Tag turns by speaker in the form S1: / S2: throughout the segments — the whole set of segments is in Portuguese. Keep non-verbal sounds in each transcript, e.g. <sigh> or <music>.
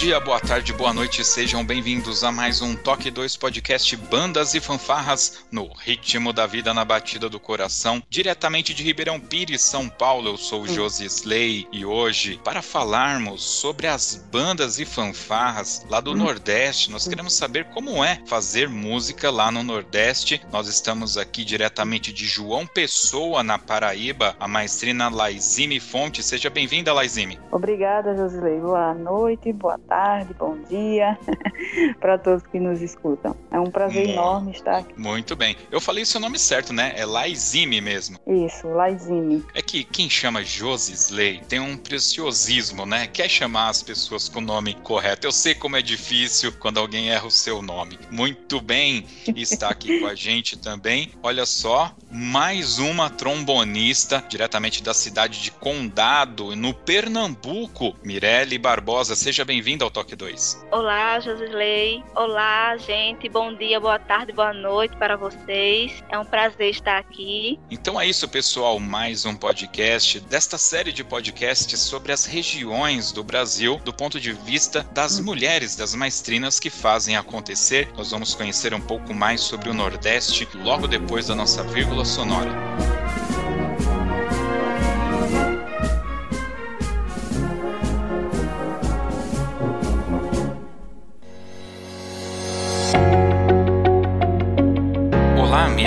S1: Dia, boa tarde, boa noite, sejam bem-vindos a mais um Toque 2 Podcast Bandas e Fanfarras no ritmo da vida na batida do coração, diretamente de Ribeirão Pires, São Paulo. Eu sou o Josi Slay e hoje, para falarmos sobre as bandas e fanfarras lá do Nordeste, nós queremos saber como é fazer música lá no Nordeste. Nós estamos aqui diretamente de João Pessoa, na Paraíba, a maestrina Laizime Fonte. Seja bem-vinda, Laizime.
S2: Obrigada, Josilei. Boa noite, boa tarde, bom dia <laughs> para todos que nos escutam. É um prazer
S1: Muito,
S2: enorme estar aqui.
S1: Muito bem. Eu falei seu nome certo, né? É Laizime mesmo.
S2: Isso, Laizime.
S1: É que quem chama Josi Slay tem um preciosismo, né? Quer chamar as pessoas com o nome correto. Eu sei como é difícil quando alguém erra o seu nome. Muito bem, está aqui com a gente também. Olha só, mais uma trombonista diretamente da cidade de Condado, no Pernambuco, Mirelle Barbosa. Seja bem-vinda ao Toque 2.
S3: Olá, Josilei. Olá, gente. Bom dia, boa tarde, boa noite para vocês. É um prazer estar aqui.
S1: Então é isso, pessoal. Mais um podcast desta série de podcasts sobre as regiões do Brasil do ponto de vista das mulheres, das maestrinas que fazem acontecer. Nós vamos conhecer um pouco mais sobre o Nordeste logo depois da nossa vírgula sonora.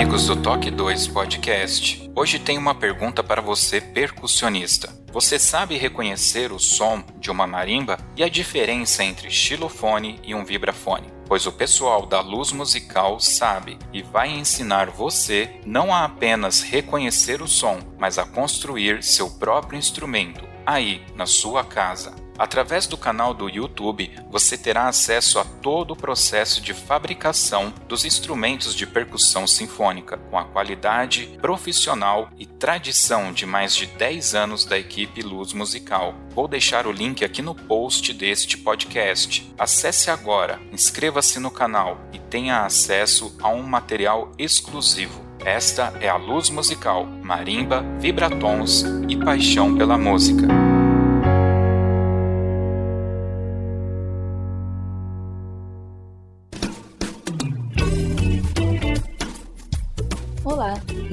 S1: Amigos do Toque 2 Podcast. Hoje tem uma pergunta para você, percussionista. Você sabe reconhecer o som de uma marimba e a diferença entre xilofone e um vibrafone? Pois o pessoal da luz musical sabe e vai ensinar você não a apenas reconhecer o som, mas a construir seu próprio instrumento, aí, na sua casa. Através do canal do YouTube, você terá acesso a todo o processo de fabricação dos instrumentos de percussão sinfônica, com a qualidade profissional e tradição de mais de 10 anos da equipe Luz Musical. Vou deixar o link aqui no post deste podcast. Acesse agora, inscreva-se no canal e tenha acesso a um material exclusivo. Esta é a Luz Musical, marimba, vibratons e paixão pela música.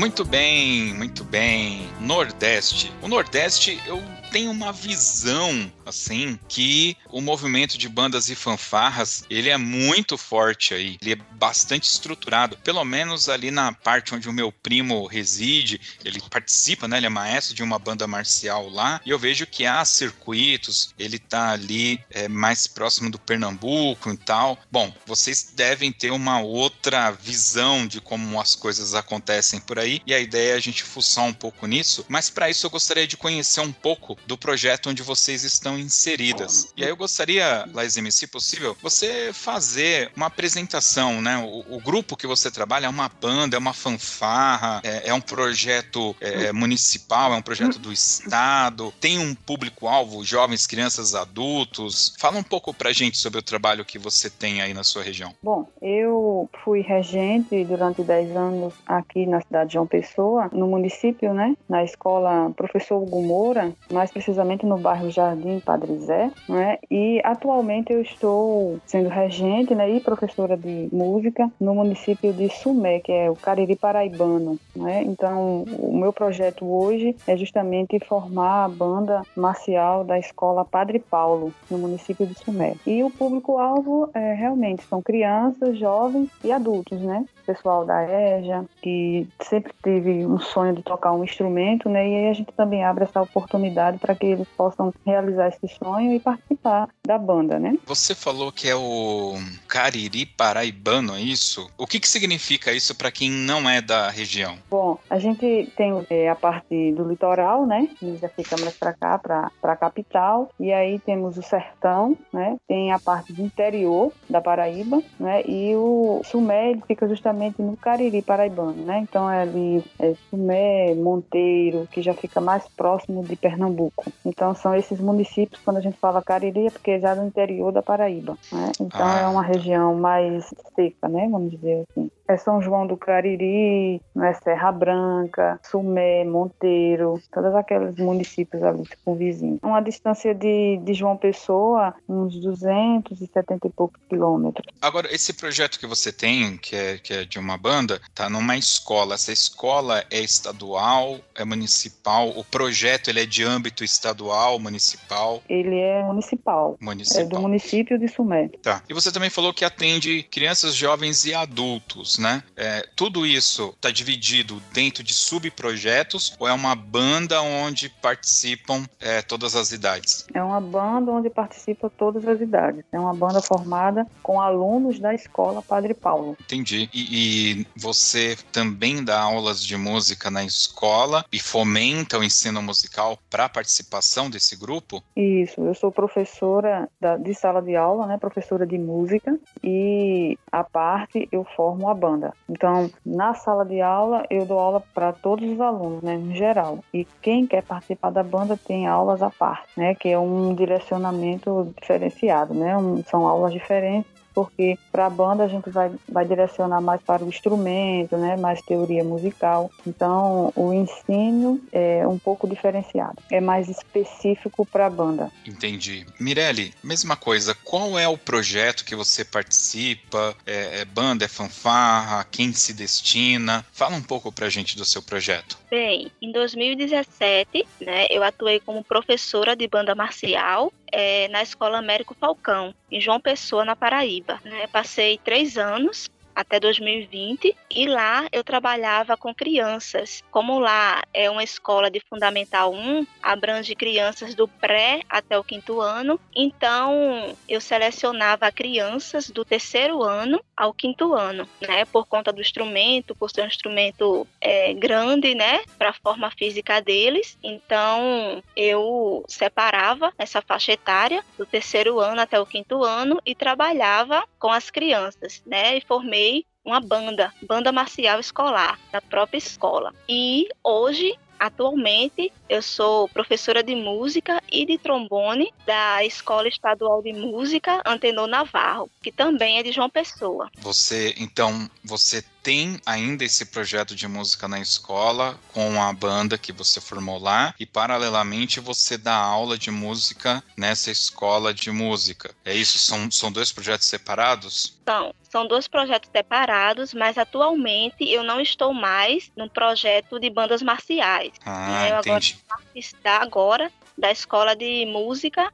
S1: Muito bem, muito bem. Nordeste. O Nordeste, eu tenho uma visão assim que o movimento de bandas e fanfarras ele é muito forte aí. Ele é bastante estruturado pelo menos ali na parte onde o meu primo reside. Ele participa né? Ele é maestro de uma banda marcial lá. E eu vejo que há circuitos ele tá ali é, mais próximo do Pernambuco e tal. Bom vocês devem ter uma outra visão de como as coisas acontecem por aí. E a ideia é a gente fuçar um pouco nisso. Mas para isso eu gostaria de conhecer um pouco do projeto onde vocês estão inseridas. E aí eu gostaria, Laizime, se possível, você fazer uma apresentação, né? O, o, grupo que você trabalha é uma banda, é uma fanfarra, é, é um projeto é, municipal, é um projeto do Estado, tem um público-alvo, jovens, crianças, adultos. Fala um pouco pra gente sobre o trabalho que você tem aí na sua região.
S2: Bom, eu fui regente durante 10 anos aqui na cidade de João Pessoa, no município, né? Na escola Professor Hugo Moura, mais precisamente no bairro Jardim Padre Zé, né? E atualmente eu estou sendo regente, né? E professora de música no município de Sumé, que é o Cariri Paraibano, né? Então, o meu projeto hoje é justamente formar a banda marcial da escola Padre Paulo, no município de Sumé. E o público-alvo é, realmente são crianças, jovens e adultos, né? pessoal da EJA, que sempre teve um sonho de tocar um instrumento, né? E aí a gente também abre essa oportunidade para que eles possam realizar esse sonho e participar da banda, né?
S1: Você falou que é o Cariri Paraibano, é isso? O que, que significa isso para quem não é da região?
S2: Bom, a gente tem é, a parte do litoral, né? Que já fica mais para cá, para a capital. E aí temos o sertão, né? Tem a parte do interior da Paraíba, né? E o Sumé fica justamente no Cariri paraibano, né? Então é ali é Sumé, Monteiro, que já fica mais próximo de Pernambuco. Então são esses municípios, quando a gente fala Cariri, é porque é já no interior da Paraíba, né? Então ah. é uma região mais seca, né? Vamos dizer assim é São João do Cariri, é Serra Branca, Sumé, Monteiro, todos aqueles municípios ali com vizinhos. Uma distância de, de João Pessoa, uns 270 e poucos quilômetros.
S1: Agora, esse projeto que você tem, que é, que é de uma banda, tá numa escola. Essa escola é estadual, é municipal? O projeto ele é de âmbito estadual, municipal?
S2: Ele é municipal.
S1: Municipal.
S2: É do município de Sumé.
S1: Tá. E você também falou que atende crianças, jovens e adultos né? É, tudo isso está dividido dentro de subprojetos ou é uma banda onde participam é, todas as idades?
S2: É uma banda onde participam todas as idades. É uma banda formada com alunos da escola Padre Paulo.
S1: Entendi. E, e você também dá aulas de música na escola e fomenta o ensino musical para a participação desse grupo?
S2: Isso. Eu sou professora da, de sala de aula, né? Professora de música e a parte eu formo a banda. Então, na sala de aula, eu dou aula para todos os alunos, né, em geral. E quem quer participar da banda tem aulas à parte, né, que é um direcionamento diferenciado, né, um, são aulas diferentes porque para a banda a gente vai, vai direcionar mais para o instrumento, né, mais teoria musical. Então, o ensino é um pouco diferenciado, é mais específico para a banda.
S1: Entendi. Mirelle, mesma coisa, qual é o projeto que você participa? É, é banda, é fanfarra? Quem se destina? Fala um pouco para a gente do seu projeto.
S3: Bem, em 2017, né, eu atuei como professora de banda marcial é, na Escola Américo Falcão, em João Pessoa, na Paraíba. Né? Passei três anos até 2020 e lá eu trabalhava com crianças. Como lá é uma escola de Fundamental 1, abrange crianças do pré até o quinto ano, então eu selecionava crianças do terceiro ano ao quinto ano, né, por conta do instrumento, por ser um instrumento é, grande, né, para a forma física deles. Então eu separava essa faixa etária do terceiro ano até o quinto ano e trabalhava com as crianças, né, e formei uma banda, banda marcial escolar, da própria escola. E hoje Atualmente, eu sou professora de música e de trombone da Escola Estadual de Música Antenor Navarro, que também é de João Pessoa.
S1: Você, então, você tem ainda esse projeto de música na escola com a banda que você formou lá e paralelamente você dá aula de música nessa escola de música. É isso? São, são dois projetos separados?
S3: São. São dois projetos separados, mas atualmente eu não estou mais no projeto de bandas marciais.
S1: Ah, eu entendi.
S3: agora está agora da escola de música,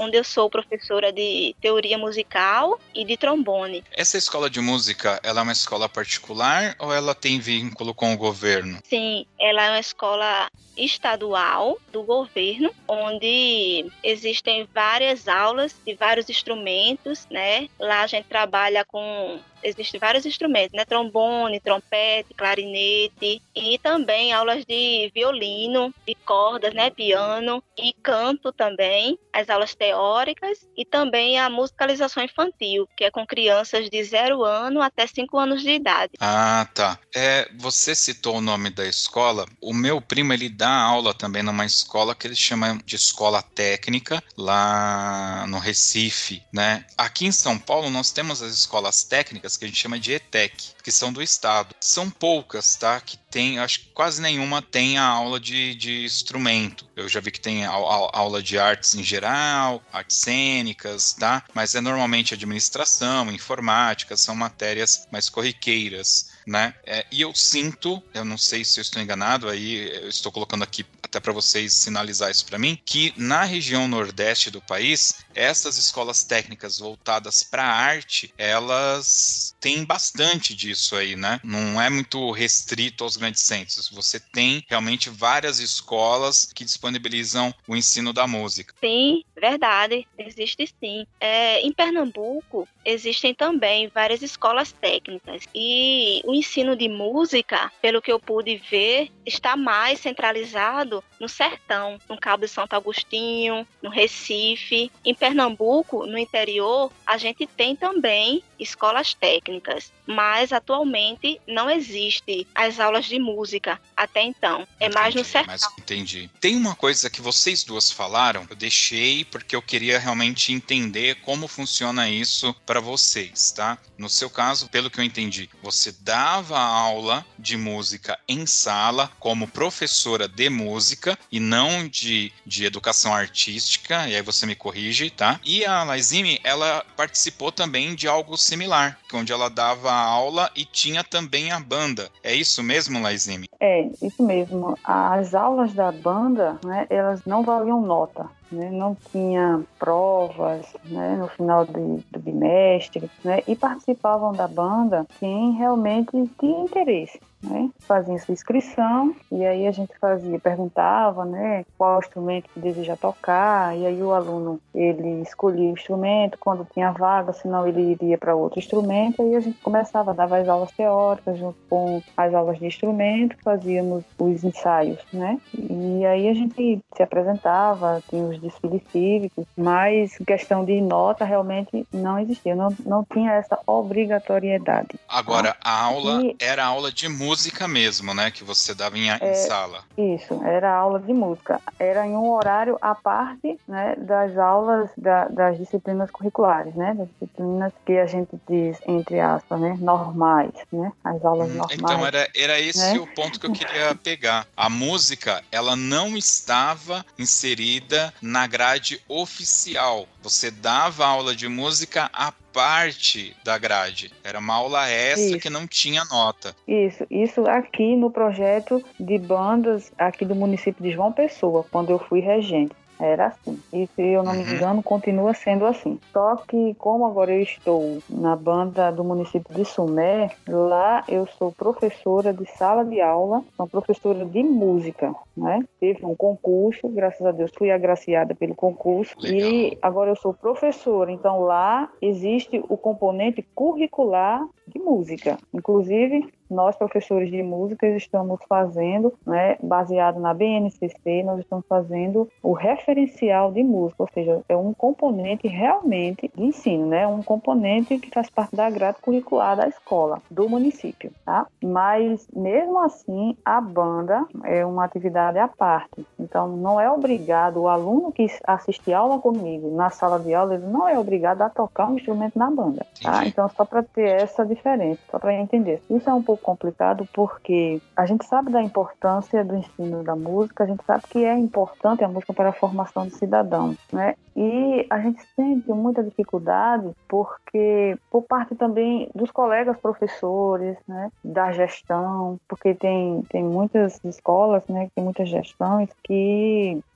S3: onde eu sou professora de teoria musical e de trombone.
S1: Essa escola de música, ela é uma escola particular ou ela tem vínculo com o governo?
S3: Sim, ela é uma escola estadual do governo, onde existem várias aulas de vários instrumentos, né? Lá a gente trabalha com existem vários instrumentos, né? Trombone, trompete, clarinete e também aulas de violino, de cordas, né? Piano e canto também, as aulas teóricas e também a musicalização infantil, que é com crianças de zero ano até cinco anos de idade.
S1: Ah, tá. É, você citou o nome da escola. O meu primo ele dá aula também numa escola que eles chamam de escola técnica lá no Recife, né? Aqui em São Paulo nós temos as escolas técnicas que a gente chama de ETEC, que são do estado. São poucas, tá? Que tem, acho que quase nenhuma tem a aula de, de instrumento. Eu já vi que tem a, a, aula de artes em geral, artes cênicas, tá? Mas é normalmente administração, informática, são matérias mais corriqueiras né? É, e eu sinto, eu não sei se eu estou enganado, aí eu estou colocando aqui até para vocês sinalizar isso para mim, que na região nordeste do país, essas escolas técnicas voltadas para arte, elas têm bastante disso aí, né? Não é muito restrito aos grandes centros. Você tem realmente várias escolas que disponibilizam o ensino da música.
S3: Sim, verdade, existe sim. É, em Pernambuco existem também várias escolas técnicas e o ensino de música, pelo que eu pude ver, está mais centralizado no Sertão, no Cabo de Santo Agostinho, no Recife. Em Pernambuco, no interior, a gente tem também escolas técnicas, mas atualmente não existe as aulas de música até então. É entendi, mais no sertão. Mas
S1: entendi. Tem uma coisa que vocês duas falaram, eu deixei porque eu queria realmente entender como funciona isso para vocês, tá? No seu caso, pelo que eu entendi, você dava aula de música em sala como professora de música e não de, de educação artística, e aí você me corrige, tá? E a Laizime, ela participou também de algo similar, onde ela dava aula e tinha também a banda. É isso mesmo, Laizime?
S2: É, isso mesmo. As aulas da banda, né, elas não valiam nota. Né, não tinha provas né, no final de, do bimestre, né, e participavam da banda quem realmente tinha interesse né? Fazia sua inscrição e aí a gente fazia, perguntava, né, qual instrumento que deseja tocar e aí o aluno ele escolhia o instrumento quando tinha vaga, senão ele iria para outro instrumento e a gente começava a dar as aulas teóricas junto com as aulas de instrumento, fazíamos os ensaios, né? E aí a gente se apresentava, tinha os desfiles cívicos, mas questão de nota realmente não existia, não, não tinha essa obrigatoriedade.
S1: Agora, a aula e... era aula de música música mesmo, né? Que você dava em, é, em sala.
S2: Isso, era aula de música. Era em um horário à parte né, das aulas da, das disciplinas curriculares, né? Das disciplinas que a gente diz, entre aspas, né? Normais, né? As aulas hum, normais.
S1: Então, era, era esse né? o ponto que eu queria pegar. A música, ela não estava inserida na grade oficial. Você dava aula de música a parte da grade. Era uma aula extra isso. que não tinha nota.
S2: Isso, isso aqui no projeto de bandas aqui do município de João Pessoa, quando eu fui regente. Era assim. E se eu não uhum. me engano, continua sendo assim. Só que, como agora eu estou na banda do município de Sumé, lá eu sou professora de sala de aula, sou professora de música, né? Teve um concurso, graças a Deus fui agraciada pelo concurso Legal. e agora eu sou professora. Então lá existe o componente curricular de música. Inclusive, nós, professores de música, estamos fazendo, né, baseado na BNCC, nós estamos fazendo o referencial de música, ou seja, é um componente realmente de ensino, né, um componente que faz parte da grade curricular da escola, do município, tá? Mas, mesmo assim, a banda é uma atividade à parte. Então, não é obrigado, o aluno que assiste aula comigo na sala de aula, ele não é obrigado a tocar um instrumento na banda, tá? Então, só para ter essa diferença, só para entender. Isso é um pouco complicado porque a gente sabe da importância do ensino da música, a gente sabe que é importante a música para a formação do cidadão, né? E a gente sente muita dificuldade porque, por parte também dos colegas professores, né, da gestão, porque tem, tem muitas escolas, né, tem muitas gestões que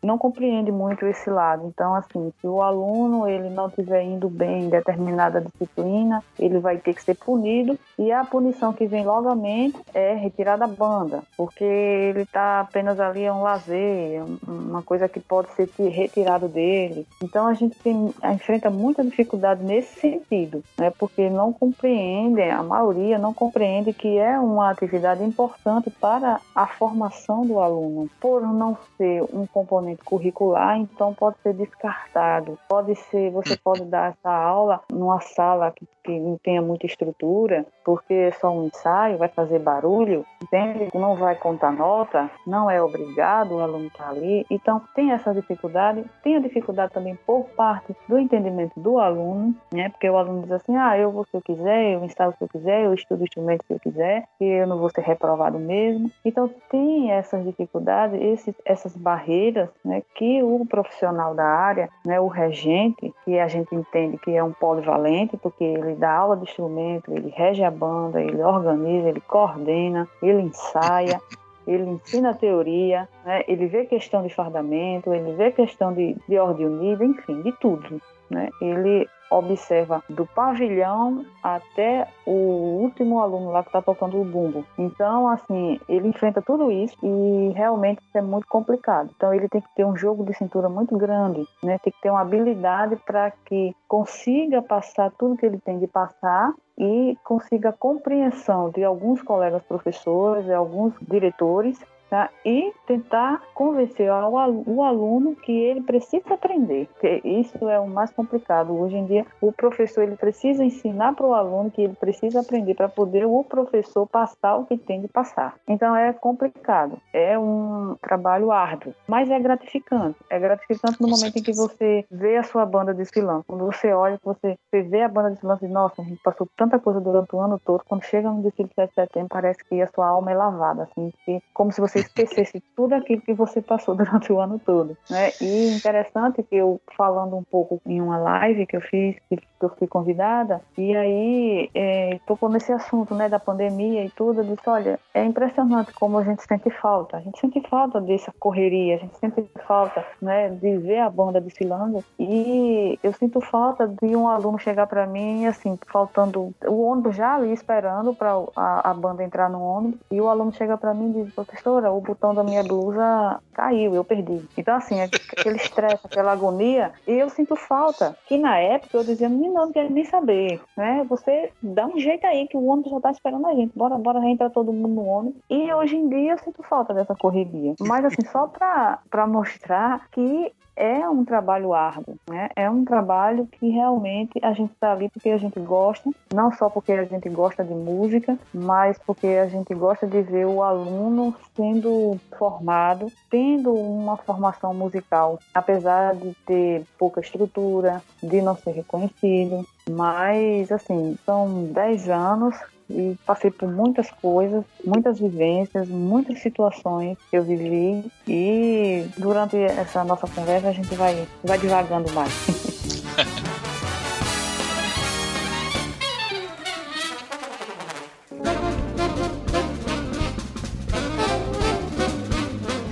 S2: não compreendem muito esse lado. Então, assim, se o aluno ele não estiver indo bem em determinada disciplina, ele vai ter que ser punido e a punição que vem logamente é retirar da banda, porque ele está apenas ali é um lazer, uma coisa que pode ser retirado dele. Então a gente tem, enfrenta muita dificuldade nesse sentido, né? Porque não compreendem, a maioria não compreende que é uma atividade importante para a formação do aluno. Por não ser ser um componente curricular, então pode ser descartado. Pode ser, você pode dar essa aula numa sala que, que não tenha muita estrutura, porque é só um ensaio, vai fazer barulho, entende? Não vai contar nota, não é obrigado o aluno estar tá ali. Então tem essa dificuldade, tem a dificuldade também por parte do entendimento do aluno, né? Porque o aluno diz assim, ah, eu vou se eu quiser, eu instalo se eu quiser, eu estudo instrumento se eu quiser, e eu não vou ser reprovado mesmo. Então tem essas dificuldades, esses, essas barreiras, né? Que o profissional da área, né? O regente, que a gente entende que é um polivalente, porque ele dá aula de instrumento, ele rege a banda, ele organiza, ele coordena, ele ensaia. <laughs> ele ensina teoria, né? ele vê questão de fardamento, ele vê questão de, de ordem unida, enfim, de tudo. Né? Ele observa do pavilhão até o último aluno lá que está tocando o bumbo. Então, assim, ele enfrenta tudo isso e realmente é muito complicado. Então, ele tem que ter um jogo de cintura muito grande, né? Tem que ter uma habilidade para que consiga passar tudo que ele tem de passar e consiga a compreensão de alguns colegas professores, de alguns diretores tá? e tentar convencer o aluno que ele precisa aprender, que isso é o mais complicado. Hoje em dia, o professor ele precisa ensinar para o aluno que ele precisa aprender para poder o professor passar o que tem de passar. Então é complicado, é um trabalho árduo, mas é gratificante. É gratificante no momento em que você vê a sua banda desfilando. Quando você olha, você, você vê a banda desfilando e diz, nossa, a gente passou tanta coisa durante o ano todo. Quando chega no desfile de 7 de setembro, parece que a sua alma é lavada, assim, como se você esquecesse tudo aquilo que você passou <laughs> durante o ano todo. Né? E interessante que eu, falando um pouco em uma live que eu fiz, que eu fui convidada, e aí é, tocou nesse assunto né, da pandemia e tudo, eu disse, olha, é impressionante como a gente sente falta. A gente sente falta dessa correria, a gente sente falta né, de ver a banda desfilando, e eu sinto falta de um aluno chegar para mim, assim, faltando o ônibus já ali esperando para a, a, banda entrar no ônibus, e o aluno chega para mim e diz, professora, o botão da minha blusa caiu, eu perdi. Então, assim, é aquele estresse, aquela agonia, e eu sinto falta. Que na época eu dizia, menino, não quero nem saber, né? Você dá um jeito aí que o ônibus já tá esperando a gente. Bora, bora entrar todo mundo no ônibus. E hoje em dia eu sinto falta dessa correria. Mas, assim, só para mostrar que é um trabalho árduo, né? É um trabalho que realmente a gente está ali porque a gente gosta, não só porque a gente gosta de música, mas porque a gente gosta de ver o aluno sendo formado, tendo uma formação musical, apesar de ter pouca estrutura, de não ser reconhecido, mas assim, são 10 anos e passei por muitas coisas, muitas vivências, muitas situações que eu vivi e durante essa nossa conversa a gente vai, vai divagando mais. <laughs>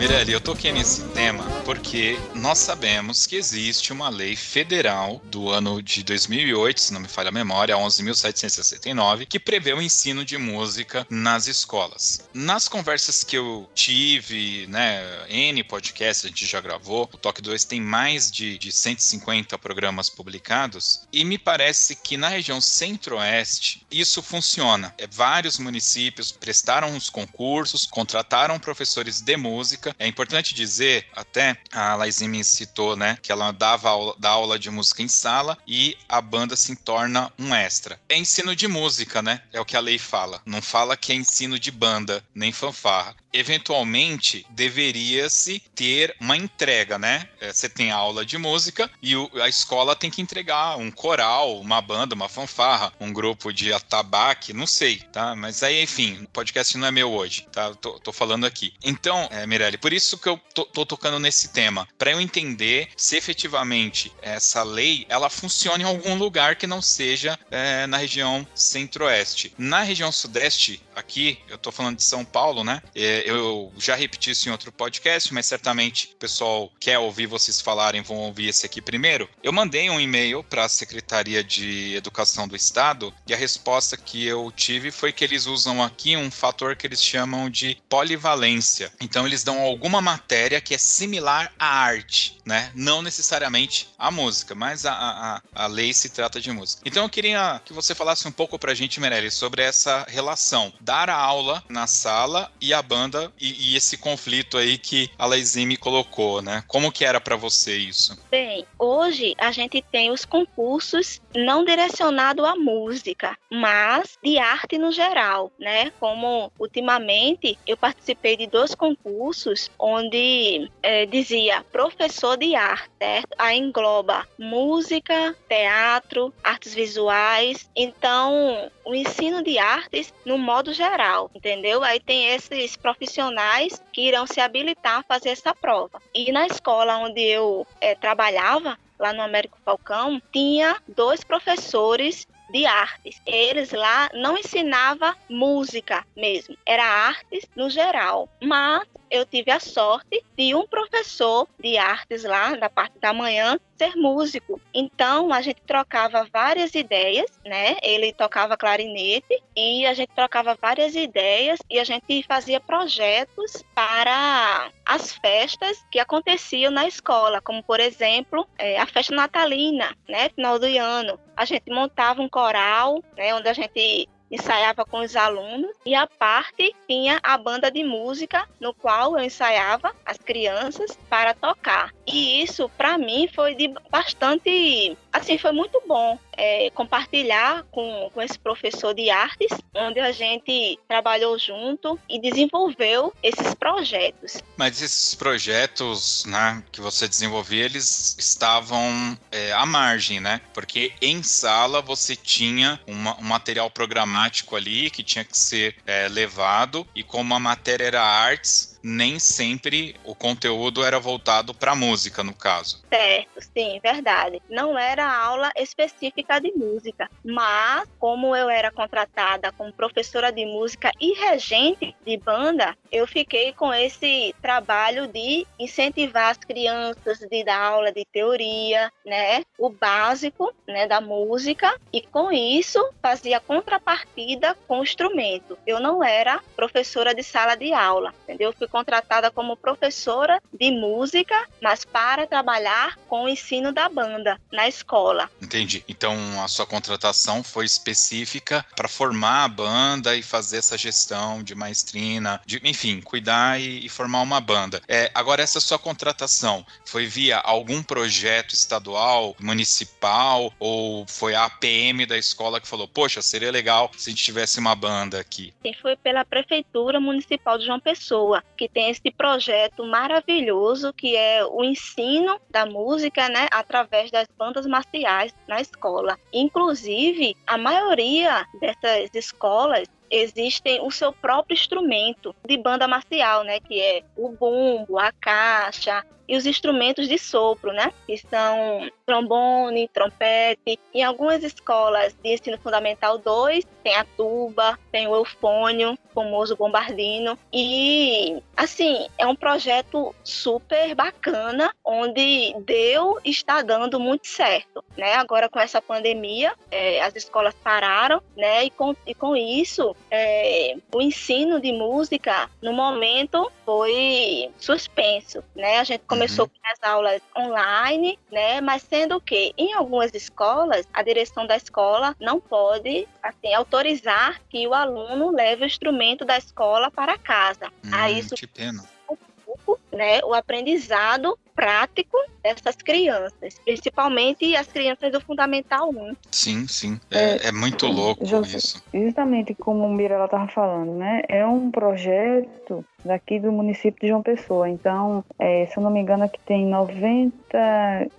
S1: Mirelle, eu toquei nesse tema porque nós sabemos que existe uma lei federal do ano de 2008, se não me falha a memória, 11.769, que prevê o ensino de música nas escolas. Nas conversas que eu tive, né, N podcasts a gente já gravou, o Toque 2 tem mais de, de 150 programas publicados, e me parece que na região centro-oeste isso funciona. É, vários municípios prestaram os concursos, contrataram professores de música é importante dizer, até a Laizime citou, né, que ela dava aula, dá aula de música em sala e a banda se torna um extra. É ensino de música, né? É o que a lei fala. Não fala que é ensino de banda, nem fanfarra eventualmente deveria-se ter uma entrega, né? É, você tem aula de música e a escola tem que entregar um coral, uma banda, uma fanfarra, um grupo de atabaque, não sei, tá? Mas aí, enfim, o podcast não é meu hoje, tá? Tô, tô falando aqui. Então, é, Mirelle, por isso que eu tô, tô tocando nesse tema, para eu entender se efetivamente essa lei ela funciona em algum lugar que não seja é, na região centro-oeste. Na região sudeste, aqui, eu tô falando de São Paulo, né? É, eu já repeti isso em outro podcast, mas certamente o pessoal quer ouvir vocês falarem, vão ouvir esse aqui primeiro. Eu mandei um e-mail para a Secretaria de Educação do Estado e a resposta que eu tive foi que eles usam aqui um fator que eles chamam de polivalência. Então eles dão alguma matéria que é similar à arte, né? Não necessariamente a música, mas a, a, a lei se trata de música. Então eu queria que você falasse um pouco para a gente, Meirelles, sobre essa relação. Dar a aula na sala e a banda banda e, e esse conflito aí que a Laizime colocou, né? Como que era para você isso?
S3: Bem, hoje a gente tem os concursos não direcionados à música, mas de arte no geral, né? Como ultimamente eu participei de dois concursos onde é, dizia professor de arte, certo? Aí engloba música, teatro, artes visuais. Então, o ensino de artes no modo geral, entendeu? Aí tem esses profissionais que irão se habilitar a fazer essa prova. E na escola onde eu é, trabalhava, lá no Américo Falcão, tinha dois professores de artes. Eles lá não ensinava música mesmo, era artes no geral. Mas eu tive a sorte de um professor de artes lá, da parte da manhã, ser músico. Então a gente trocava várias ideias, né? Ele tocava clarinete e a gente trocava várias ideias e a gente fazia projetos para as festas que aconteciam na escola, como por exemplo é, a festa natalina, né? Final do ano. A gente montava um coral, né? Onde a gente ensaiava com os alunos e a parte tinha a banda de música no qual eu ensaiava as crianças para tocar. E isso para mim foi de bastante, assim, foi muito bom é, compartilhar com, com esse professor de artes, onde a gente trabalhou junto e desenvolveu esses projetos.
S1: Mas esses projetos né, que você desenvolvia, eles estavam é, à margem, né? Porque em sala você tinha uma, um material programático ali que tinha que ser é, levado, e como a matéria era artes, nem sempre o conteúdo era voltado para música, no caso.
S3: Certo, sim, verdade. Não era aula específica de música, mas como eu era contratada como professora de música e regente de banda, eu fiquei com esse trabalho de incentivar as crianças de dar aula de teoria, né, o básico, né, da música e com isso fazia contrapartida com o instrumento. Eu não era professora de sala de aula, entendeu? Eu fui contratada como professora de música, mas para trabalhar com o ensino da banda na escola.
S1: Entendi. Então a sua contratação foi específica para formar a banda e fazer essa gestão de maestrina, de, enfim, cuidar e, e formar uma banda. É, agora, essa sua contratação foi via algum projeto estadual, municipal, ou foi a APM da escola que falou: Poxa, seria legal se a gente tivesse uma banda aqui?
S3: Sim, foi pela Prefeitura Municipal de João Pessoa, que tem esse projeto maravilhoso que é o ensino da música, né, através das bandas marciais na escola. Inclusive, a maioria dessas escolas existem o seu próprio instrumento de banda marcial, né, que é o bumbo, a caixa, e os instrumentos de sopro, né? Que são trombone, trompete. Em algumas escolas de ensino fundamental 2, tem a tuba, tem o eufônio, famoso bombardino. E, assim, é um projeto super bacana, onde deu e está dando muito certo, né? Agora, com essa pandemia, é, as escolas pararam, né? E com, e com isso, é, o ensino de música, no momento, foi suspenso, né? A gente começou uhum. com as aulas online, né? Mas sendo que em algumas escolas a direção da escola não pode assim autorizar que o aluno leve o instrumento da escola para casa.
S1: Hum, Aí isso que pena.
S3: Né, o aprendizado prático dessas crianças, principalmente as crianças do Fundamental 1.
S1: Sim, sim. É, é, é muito louco isso.
S2: Justamente como o Mirella estava falando, né? É um projeto daqui do município de João Pessoa. Então, é, se eu não me engano, aqui tem 90,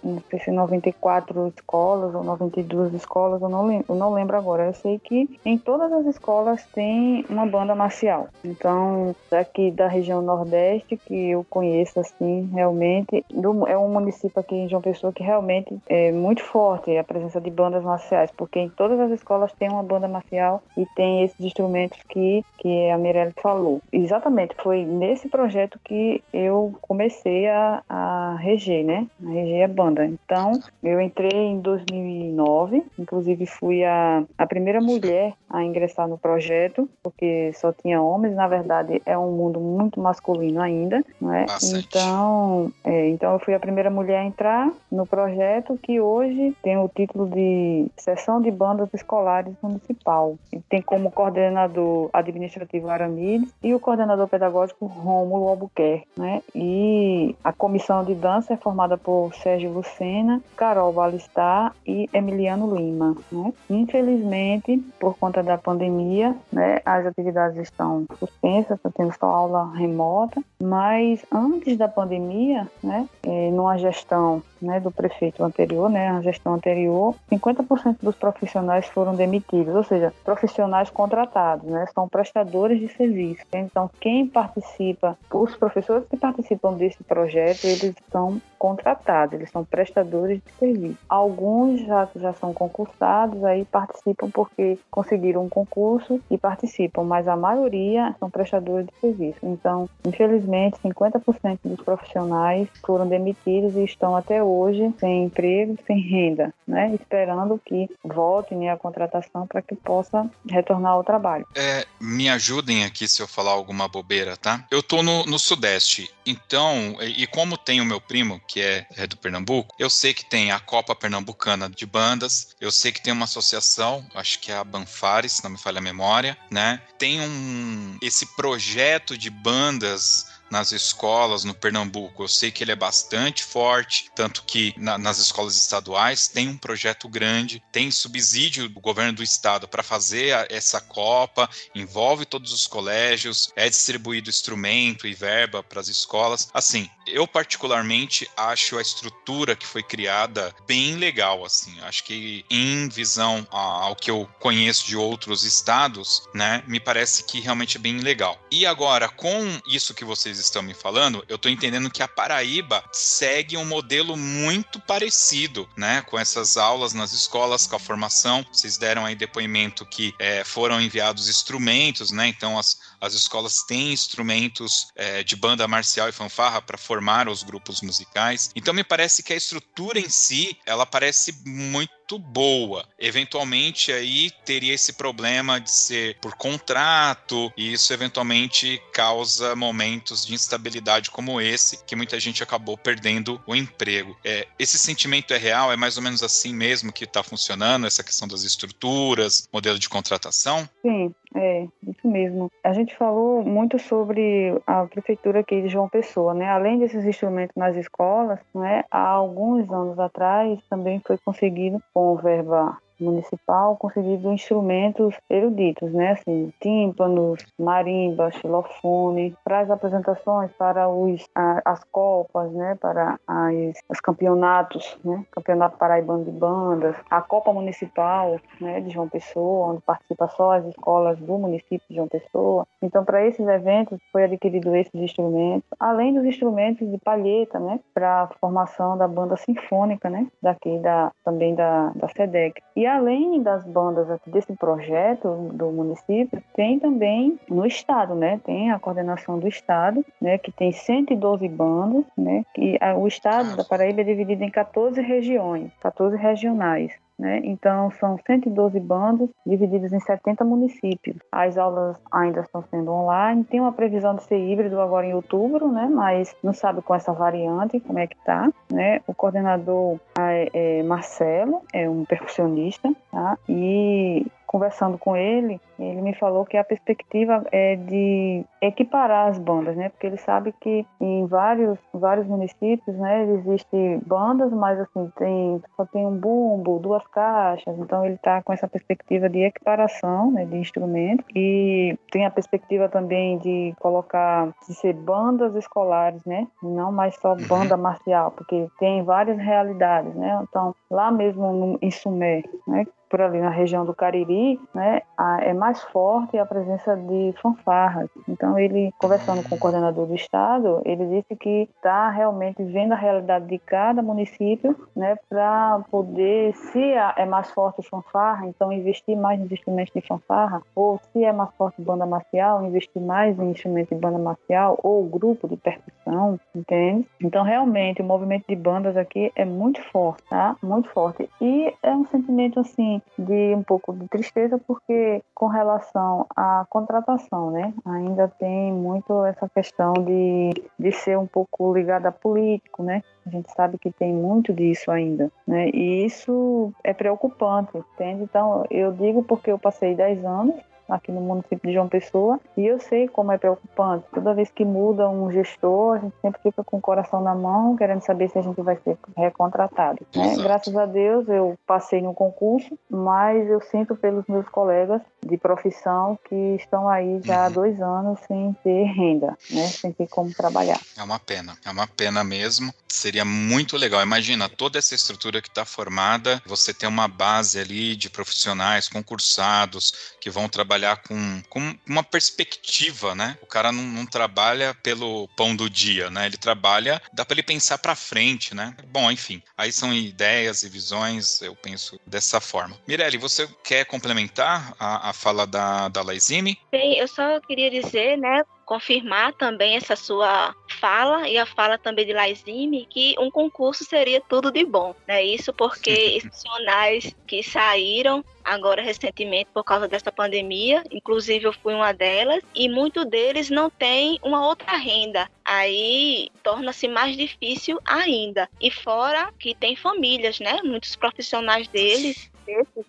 S2: não sei se 94 escolas ou 92 escolas, eu não, lembro, eu não lembro agora. Eu sei que em todas as escolas tem uma banda marcial. Então, daqui da região Nordeste, que eu conheço assim, realmente, é um município aqui em João Pessoa que realmente é muito forte a presença de bandas marciais, porque em todas as escolas tem uma banda marcial e tem esses instrumentos que, que a Mirelle falou. Exatamente, foi nesse projeto que eu comecei a, a reger, né? A reger a banda. Então, eu entrei em 2009, inclusive fui a, a primeira mulher a ingressar no projeto, porque só tinha homens, na verdade é um mundo muito masculino ainda, não é? Então, é, então eu fui a primeira mulher a entrar no projeto que hoje tem o título de Seção de Bandas Escolares Municipal. E tem como coordenador administrativo Aramides e o coordenador pedagógico Rômulo Albuquerque, né? E a comissão de dança é formada por Sérgio Lucena, Carol Balistar e Emiliano Lima, né? Infelizmente, por conta da pandemia, né, as atividades estão suspensas, está tendo só aula remota, mas antes da pandemia, né, eh, numa gestão né, do prefeito anterior, né, a gestão anterior, 50% dos profissionais foram demitidos, ou seja, profissionais contratados, né, são prestadores de serviço. Então, quem participa, os professores que participam desse projeto, eles são contratados, eles são prestadores de serviço. Alguns já, já são concursados, aí participam porque conseguiram um concurso e participam, mas a maioria são prestadores de serviço. Então, infelizmente, 50% dos profissionais foram demitidos e estão até hoje sem emprego, sem renda, né? esperando que voltem a contratação para que possa retornar ao trabalho.
S1: É, me ajudem aqui se eu falar alguma bobeira, tá? Eu tô no, no Sudeste, então, e, e como tem o meu primo, que é, é, do Pernambuco, eu sei que tem a Copa Pernambucana de Bandas, eu sei que tem uma associação, acho que é a Banfares, se não me falha a memória, né? Tem um esse projeto de bandas nas escolas no Pernambuco. Eu sei que ele é bastante forte, tanto que na, nas escolas estaduais tem um projeto grande, tem subsídio do governo do estado para fazer a, essa Copa, envolve todos os colégios, é distribuído instrumento e verba para as escolas. Assim, eu particularmente acho a estrutura que foi criada bem legal, assim. Acho que em visão ao que eu conheço de outros estados, né, me parece que realmente é bem legal. E agora, com isso que vocês estão me falando, eu estou entendendo que a Paraíba segue um modelo muito parecido, né? Com essas aulas nas escolas, com a formação. Vocês deram aí depoimento que é, foram enviados instrumentos, né? Então as, as escolas têm instrumentos é, de banda marcial e fanfarra para formar os grupos musicais. Então me parece que a estrutura em si, ela parece muito boa. Eventualmente aí teria esse problema de ser por contrato e isso eventualmente causa momentos de instabilidade como esse que muita gente acabou perdendo o emprego. É, esse sentimento é real? É mais ou menos assim mesmo que está funcionando essa questão das estruturas, modelo de contratação?
S2: Sim, é, isso mesmo. A gente falou muito sobre a prefeitura aqui de João Pessoa, né? Além desses instrumentos nas escolas, né? Há alguns anos atrás também foi conseguido com verba municipal conseguido instrumentos eruditos, né, assim, tímpanos, marimba, xilofone, para as apresentações, para os, a, as copas, né, para as, os campeonatos, né, campeonato paraibano de bandas, a Copa Municipal, né, de João Pessoa, onde participa só as escolas do município de João Pessoa. Então, para esses eventos foi adquirido esses instrumentos, além dos instrumentos de palheta, né, para a formação da banda sinfônica, né, daqui da também da da SEDEC. E além das bandas desse projeto do município, tem também no estado, né? Tem a coordenação do estado, né? Que tem 112 bandas, né? Que o estado da Paraíba é dividido em 14 regiões, 14 regionais. Né? Então, são 112 bandas divididas em 70 municípios. As aulas ainda estão sendo online. Tem uma previsão de ser híbrido agora em outubro, né? mas não sabe com essa variante como é que está. Né? O coordenador é, é Marcelo, é um percussionista, tá? e conversando com ele, ele me falou que a perspectiva é de equiparar as bandas, né? Porque ele sabe que em vários, vários municípios, né, existem bandas, mas assim, tem, só tem um bumbo, duas caixas, então ele está com essa perspectiva de equiparação, né, de instrumentos e tem a perspectiva também de colocar, de ser bandas escolares, né? Não mais só uhum. banda marcial, porque tem várias realidades, né? Então, lá mesmo no, em Sumé, né, por ali na região do Cariri, né, é mais forte a presença de fanfarras. Então, ele, conversando com o coordenador do estado, ele disse que está realmente vendo a realidade de cada município, né, para poder, se é mais forte fanfarra, então investir mais nos instrumentos de fanfarra, ou se é mais forte banda marcial, investir mais em instrumentos de banda marcial ou grupo de percussão, entende? Então, realmente, o movimento de bandas aqui é muito forte, tá? Muito forte. E é um sentimento, assim, de um pouco de tristeza, porque com relação à contratação, né, ainda tem muito essa questão de, de ser um pouco ligada a político, né? A gente sabe que tem muito disso ainda, né? E isso é preocupante, entende? Então, eu digo porque eu passei 10 anos aqui no município de João Pessoa e eu sei como é preocupante. Toda vez que muda um gestor, a gente sempre fica com o coração na mão, querendo saber se a gente vai ser recontratado. Né? Graças a Deus eu passei no concurso, mas eu sinto pelos meus colegas de profissão que estão aí já há uhum. dois anos sem ter renda, né? sem ter como trabalhar.
S1: É uma pena, é uma pena mesmo. Seria muito legal. Imagina toda essa estrutura que está formada, você tem uma base ali de profissionais concursados que vão trabalhar trabalhar com, com uma perspectiva, né? O cara não, não, trabalha pelo pão do dia, né? Ele trabalha, dá para ele pensar para frente, né? Bom, enfim, aí são ideias e visões, eu penso dessa forma. Mirelle, você quer complementar a, a fala da, da Laizine?
S3: Bem, eu só queria dizer, né, confirmar também essa sua fala e a fala também de Laizime que um concurso seria tudo de bom, né? Isso porque <laughs> profissionais que saíram agora recentemente por causa dessa pandemia, inclusive eu fui uma delas, e muitos deles não têm uma outra renda. Aí torna-se mais difícil ainda. E fora que tem famílias, né? Muitos profissionais deles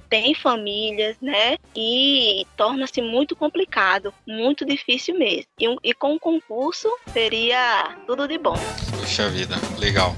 S3: tem famílias, né? E torna-se muito complicado, muito difícil mesmo. E, e com o concurso seria tudo de bom.
S1: Puxa vida, legal.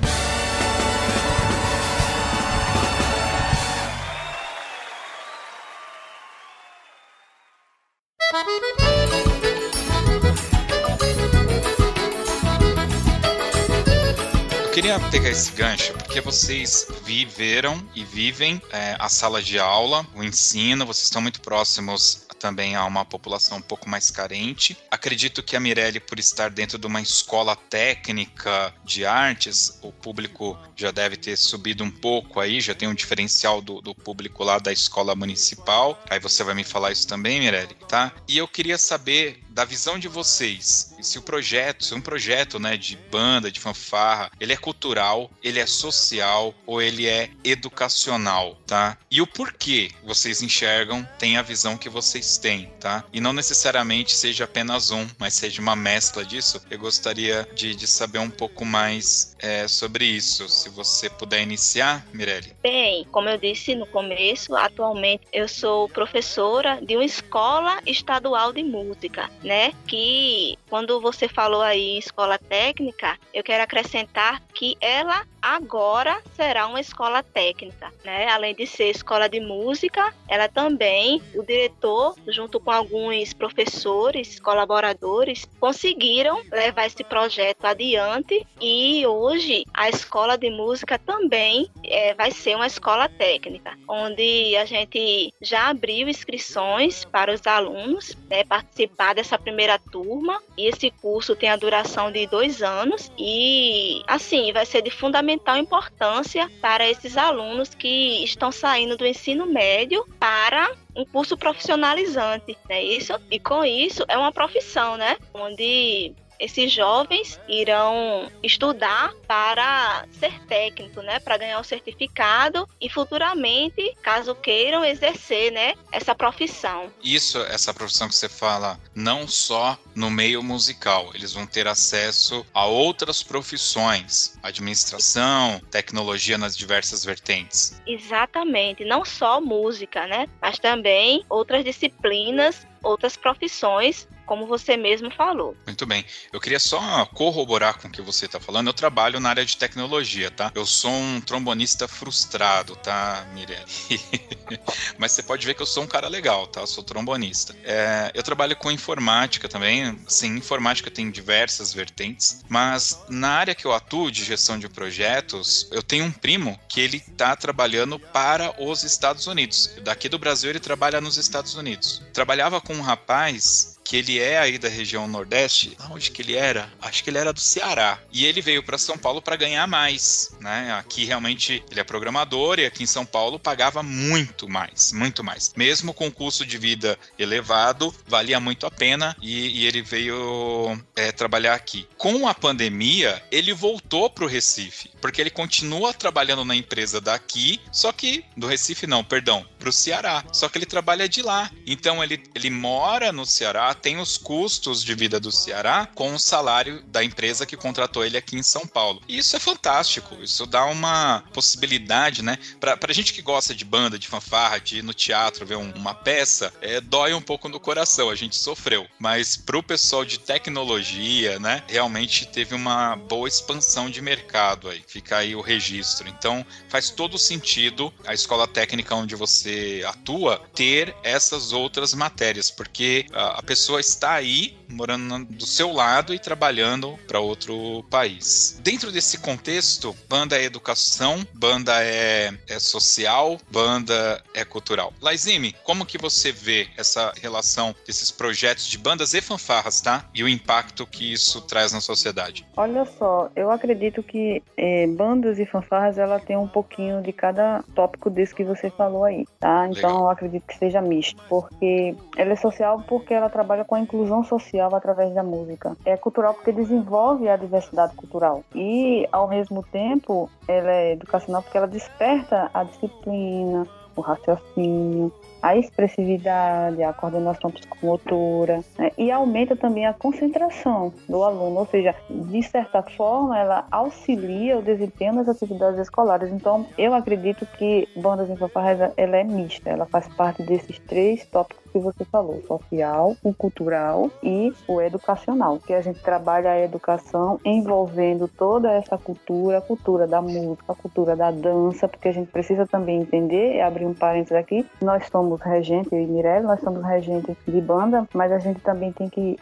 S1: Queria pegar esse gancho porque vocês viveram e vivem é, a sala de aula, o ensino, vocês estão muito próximos também a uma população um pouco mais carente. Acredito que a Mirelle, por estar dentro de uma escola técnica de artes, o público já deve ter subido um pouco aí, já tem um diferencial do, do público lá da escola municipal. Aí você vai me falar isso também, Mirelle, tá? E eu queria saber da visão de vocês, se o projeto, se um projeto, né, de banda, de fanfarra, ele é cultural, ele é social ou ele é educacional, tá? E o porquê vocês enxergam, tem a visão que vocês têm, tá? E não necessariamente seja apenas um, mas seja uma mescla disso. Eu gostaria de, de saber um pouco mais é, sobre isso. Se você puder iniciar, Mirelle.
S3: Bem, como eu disse no começo, atualmente eu sou professora de uma escola estadual de música né? Que quando você falou aí em escola técnica, eu quero acrescentar que ela agora será uma escola técnica, né? Além de ser escola de música, ela também, o diretor, junto com alguns professores, colaboradores, conseguiram levar esse projeto adiante e hoje a escola de música também é, vai ser uma escola técnica, onde a gente já abriu inscrições para os alunos né, participar dessa primeira turma e esse curso tem a duração de dois anos e assim vai ser de fundamental importância para esses alunos que estão saindo do ensino médio para um curso profissionalizante, né? Isso e com isso é uma profissão, né? Onde esses jovens irão estudar para ser técnico, né, para ganhar o certificado e futuramente, caso queiram exercer, né, essa profissão.
S1: Isso, essa profissão que você fala, não só no meio musical, eles vão ter acesso a outras profissões, administração, tecnologia nas diversas vertentes.
S3: Exatamente, não só música, né, mas também outras disciplinas outras profissões como você mesmo falou.
S1: Muito bem. Eu queria só corroborar com o que você está falando. Eu trabalho na área de tecnologia, tá? Eu sou um trombonista frustrado, tá, Mirelle? <laughs> Mas você pode ver que eu sou um cara legal, tá? Eu sou trombonista. É, eu trabalho com informática também. Sim, informática tem diversas vertentes. Mas na área que eu atuo de gestão de projetos, eu tenho um primo que ele está trabalhando para os Estados Unidos. Daqui do Brasil ele trabalha nos Estados Unidos. Trabalhava com um rapaz que ele é aí da região Nordeste. Onde que ele era? Acho que ele era do Ceará. E ele veio para São Paulo para ganhar mais, né? Aqui realmente ele é programador e aqui em São Paulo pagava muito mais, muito mais. Mesmo com custo de vida elevado, valia muito a pena e, e ele veio é, trabalhar aqui. Com a pandemia, ele voltou para o Recife, porque ele continua trabalhando na empresa daqui, só que do Recife não, perdão, para o Ceará. Só que ele trabalha de lá. Então ele, ele mora no Ceará, tem os custos de vida do Ceará com o salário da empresa que contratou ele aqui em São Paulo. E isso é fantástico. Isso dá uma possibilidade, né? Pra, pra gente que gosta de banda, de fanfarra, de ir no teatro ver um, uma peça, é, dói um pouco no coração. A gente sofreu. Mas pro pessoal de tecnologia, né? Realmente teve uma boa expansão de mercado aí. Fica aí o registro. Então faz todo sentido a escola técnica onde você atua ter essas outras matérias, porque a, a pessoa está aí morando do seu lado e trabalhando para outro país. Dentro desse contexto, banda é educação, banda é, é social, banda é cultural. Laizime, como que você vê essa relação desses projetos de bandas e fanfarras, tá? E o impacto que isso traz na sociedade?
S2: Olha só, eu acredito que eh, bandas e fanfarras ela tem um pouquinho de cada tópico desse que você falou aí, tá? tá? Então Legal. eu acredito que seja misto, porque ela é social porque ela trabalha com a inclusão social através da música. É cultural porque desenvolve a diversidade cultural e ao mesmo tempo ela é educacional porque ela desperta a disciplina, o raciocínio, a expressividade, a coordenação psicomotora né? e aumenta também a concentração do aluno, ou seja, de certa forma ela auxilia o desempenho das atividades escolares. Então, eu acredito que bandas em fanfarras ela é mista, ela faz parte desses três tópicos que você falou, social, o cultural e o educacional, que a gente trabalha a educação envolvendo toda essa cultura, a cultura da música, a cultura da dança, porque a gente precisa também entender, abrir um parênteses aqui, nós somos regentes, eu e Mirelle, nós somos regentes de banda, mas a gente também tem que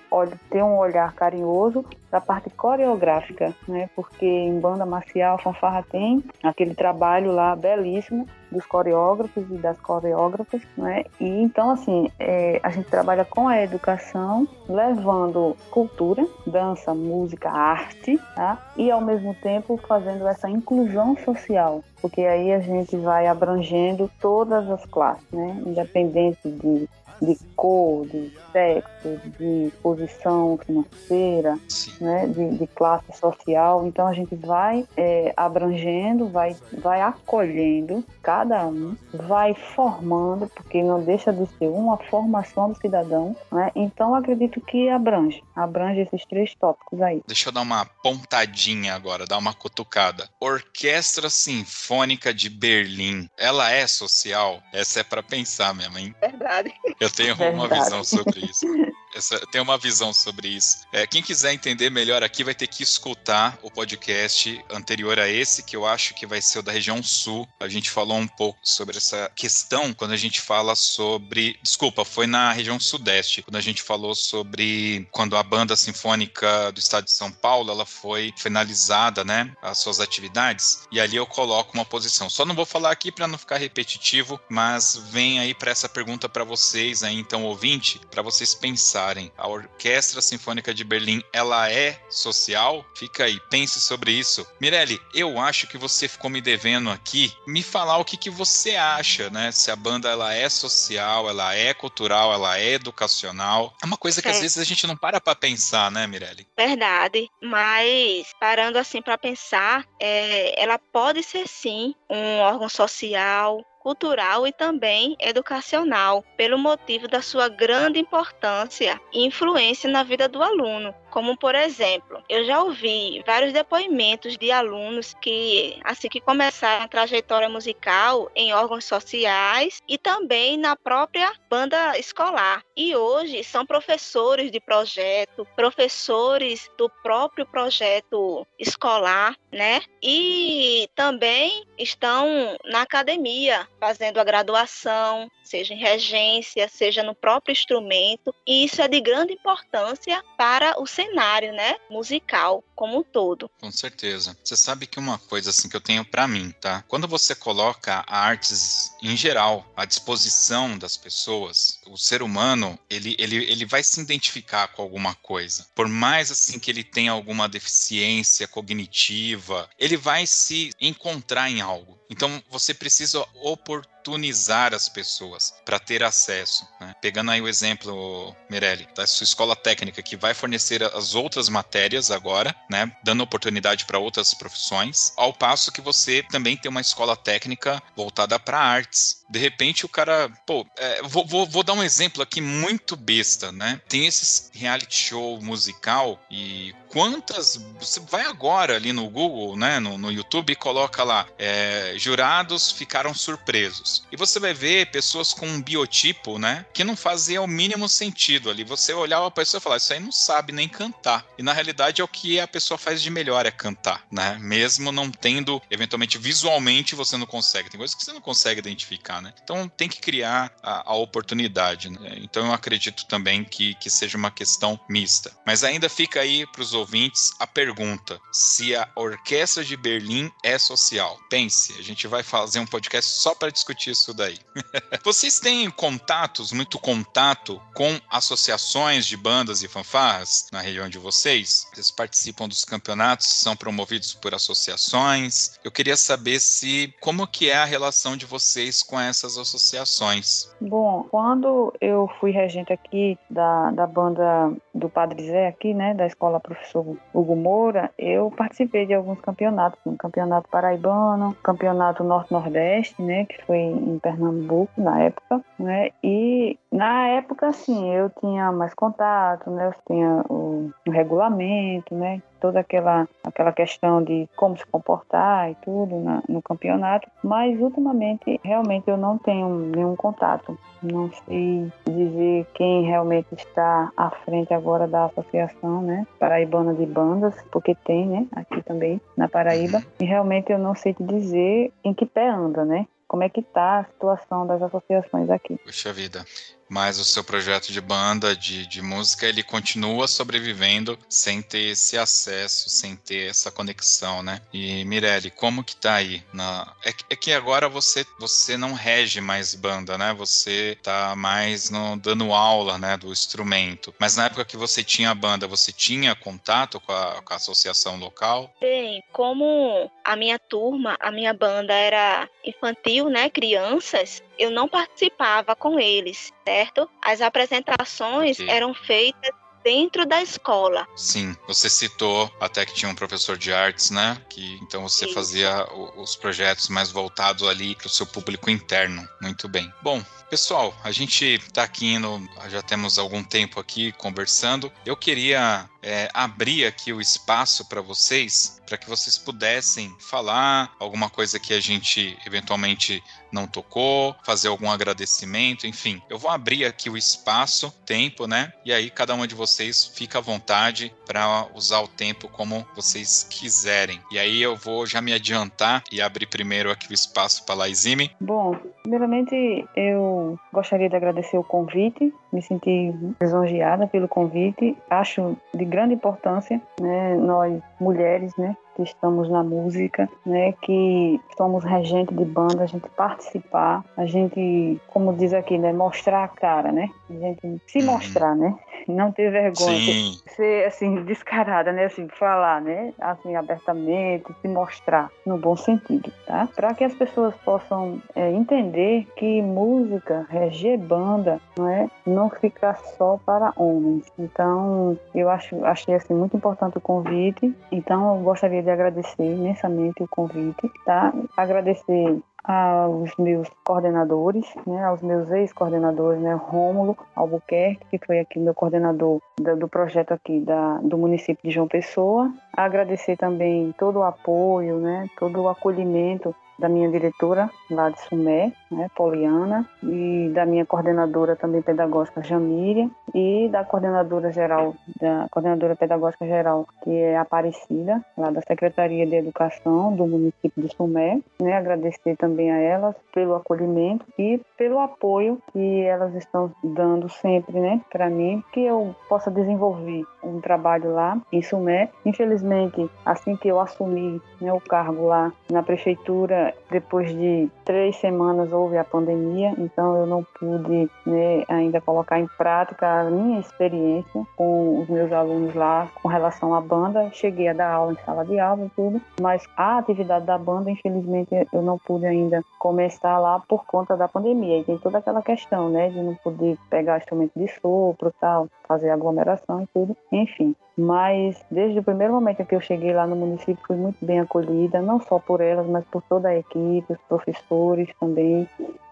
S2: ter um olhar carinhoso da parte coreográfica, né? Porque em banda marcial, fanfarra tem aquele trabalho lá belíssimo dos coreógrafos e das coreógrafas, né? E então assim, é, a gente trabalha com a educação, levando cultura, dança, música, arte, tá? E ao mesmo tempo fazendo essa inclusão social, porque aí a gente vai abrangendo todas as classes, né? Independente de de cor, de sexo, de posição financeira, né, de, de, classe social. Então a gente vai é, abrangendo, vai, vai acolhendo cada um, vai formando, porque não deixa de ser uma formação do cidadão. Né? Então acredito que abrange, abrange esses três tópicos aí.
S1: Deixa eu dar uma pontadinha agora, dar uma cutucada. Orquestra Sinfônica de Berlim, ela é social? Essa é para pensar mesmo, hein?
S3: Verdade. <laughs>
S1: Eu tenho uma visão sobre isso. <laughs> Essa, tem uma visão sobre isso. É, quem quiser entender melhor aqui vai ter que escutar o podcast anterior a esse, que eu acho que vai ser o da região sul. A gente falou um pouco sobre essa questão quando a gente fala sobre. Desculpa, foi na região sudeste, quando a gente falou sobre quando a banda sinfônica do estado de São Paulo ela foi finalizada, né? As suas atividades. E ali eu coloco uma posição. Só não vou falar aqui para não ficar repetitivo, mas vem aí para essa pergunta para vocês aí, então, ouvinte, para vocês pensar pensarem, a Orquestra Sinfônica de Berlim, ela é social? Fica aí, pense sobre isso. Mirelle, eu acho que você ficou me devendo aqui me falar o que, que você acha, né? Se a banda ela é social, ela é cultural, ela é educacional. É uma coisa que é. às vezes a gente não para para pensar, né, Mirelle?
S3: Verdade, mas parando assim para pensar, é, ela pode ser sim um órgão social, cultural e também educacional, pelo motivo da sua grande importância e influência na vida do aluno. Como por exemplo, eu já ouvi vários depoimentos de alunos que assim que começaram a trajetória musical em órgãos sociais e também na própria banda escolar. E hoje são professores de projeto, professores do próprio projeto escolar, né? E também estão na academia fazendo a graduação, seja em regência, seja no próprio instrumento, e isso é de grande importância para o cenário, né, musical. Como um todo.
S1: Com certeza. Você sabe que uma coisa assim que eu tenho para mim, tá? Quando você coloca artes em geral à disposição das pessoas, o ser humano, ele, ele, ele vai se identificar com alguma coisa. Por mais assim que ele tenha alguma deficiência cognitiva, ele vai se encontrar em algo. Então você precisa oportunizar as pessoas para ter acesso. Né? Pegando aí o exemplo, Mirelli, da sua escola técnica que vai fornecer as outras matérias agora, né? dando oportunidade para outras profissões, ao passo que você também tem uma escola técnica voltada para artes. De repente o cara, pô, é, vou, vou, vou, dar um exemplo aqui muito besta, né? Tem esses reality show musical e quantas. Você vai agora ali no Google, né? No, no YouTube e coloca lá. É, jurados ficaram surpresos. E você vai ver pessoas com um biotipo, né? Que não fazia o mínimo sentido ali. Você olhar a pessoa e falar, isso aí não sabe nem cantar. E na realidade é o que a pessoa faz de melhor, é cantar, né? Mesmo não tendo, eventualmente, visualmente você não consegue. Tem coisas que você não consegue identificar, né? Então tem que criar a, a oportunidade. Né? Então eu acredito também que, que seja uma questão mista. Mas ainda fica aí para os ouvintes a pergunta: se a Orquestra de Berlim é social. Pense, gente vai fazer um podcast só para discutir isso daí. <laughs> Vocês têm contatos, muito contato com associações de bandas e fanfarras na região de vocês? Vocês participam dos campeonatos, são promovidos por associações? Eu queria saber se como que é a relação de vocês com essas associações.
S2: Bom, quando eu fui regente aqui da, da banda do Padre Zé aqui, né, da escola professor Hugo Moura, eu participei de alguns campeonatos, um campeonato paraibano, campeonato Norte-Nordeste, né, que foi em Pernambuco na época, né, e na época, assim, eu tinha mais contato, né, eu tinha o, o regulamento, né, toda aquela, aquela questão de como se comportar e tudo na, no campeonato, mas ultimamente realmente eu não tenho nenhum contato. Não sei dizer quem realmente está à frente agora da associação, né, Paraibana de Bandas, porque tem, né, aqui também na Paraíba, e realmente eu não sei te dizer em que pé anda, né? Como é que está a situação das associações aqui?
S1: Puxa vida mas o seu projeto de banda, de, de música, ele continua sobrevivendo sem ter esse acesso, sem ter essa conexão, né? E Mirelle, como que tá aí? Na... É, é, que agora você, você não rege mais banda, né? Você tá mais no, dando aula, né, do instrumento. Mas na época que você tinha banda, você tinha contato com a, com a associação local?
S3: Bem, como a minha turma, a minha banda era infantil, né, crianças, eu não participava com eles, certo? As apresentações okay. eram feitas dentro da escola.
S1: Sim, você citou até que tinha um professor de artes, né? Que então você Isso. fazia os projetos mais voltados ali para o seu público interno. Muito bem. Bom, pessoal, a gente está aqui indo, já temos algum tempo aqui conversando. Eu queria é, abrir aqui o espaço para vocês, para que vocês pudessem falar alguma coisa que a gente eventualmente não tocou, fazer algum agradecimento, enfim. Eu vou abrir aqui o espaço, tempo, né? E aí cada uma de vocês fica à vontade para usar o tempo como vocês quiserem. E aí eu vou já me adiantar e abrir primeiro aqui o espaço para Laizime.
S2: Bom, primeiramente eu gostaria de agradecer o convite, me senti lisonjeada pelo convite. Acho de grande importância, né, nós mulheres, né, que estamos na música, né, que somos regente de banda, a gente participar, a gente, como diz aqui, né, mostrar a cara, né, a gente se uhum. mostrar, né, não ter vergonha, Sim. ser assim descarada, né, assim falar, né, assim abertamente, se mostrar no bom sentido, tá? Para que as pessoas possam é, entender que música, reger banda, não é, não fica só para homens. Então, eu acho, achei assim muito importante o convite. Então, eu gostaria de agradecer imensamente o convite, tá? Agradecer aos meus coordenadores, né, aos meus ex-coordenadores, né, Rômulo Albuquerque, que foi aqui meu coordenador do, do projeto aqui da, do município de João Pessoa. Agradecer também todo o apoio, né, todo o acolhimento da minha diretora lá de Sumé, né, Poliana, e da minha coordenadora também pedagógica, Jamíria, e da coordenadora geral, da coordenadora pedagógica geral, que é Aparecida, lá da Secretaria de Educação do município de Sumé, né, agradecer também a elas pelo acolhimento e pelo apoio que elas estão dando sempre, né, para mim, que eu possa desenvolver um trabalho lá em Sumé. Infelizmente, assim que eu assumi né, o cargo lá na prefeitura, depois de três semanas houve a pandemia, então eu não pude né, ainda colocar em prática a minha experiência com os meus alunos lá com relação à banda. Cheguei a dar aula em sala de aula e tudo, mas a atividade da banda, infelizmente, eu não pude ainda começar lá por conta da pandemia. E tem toda aquela questão, né, de não poder pegar instrumento de sopro tal, fazer aglomeração e tudo, enfim. Mas desde o primeiro momento que eu cheguei lá no município, fui muito bem acolhida, não só por elas, mas por toda a equipe, os professores também.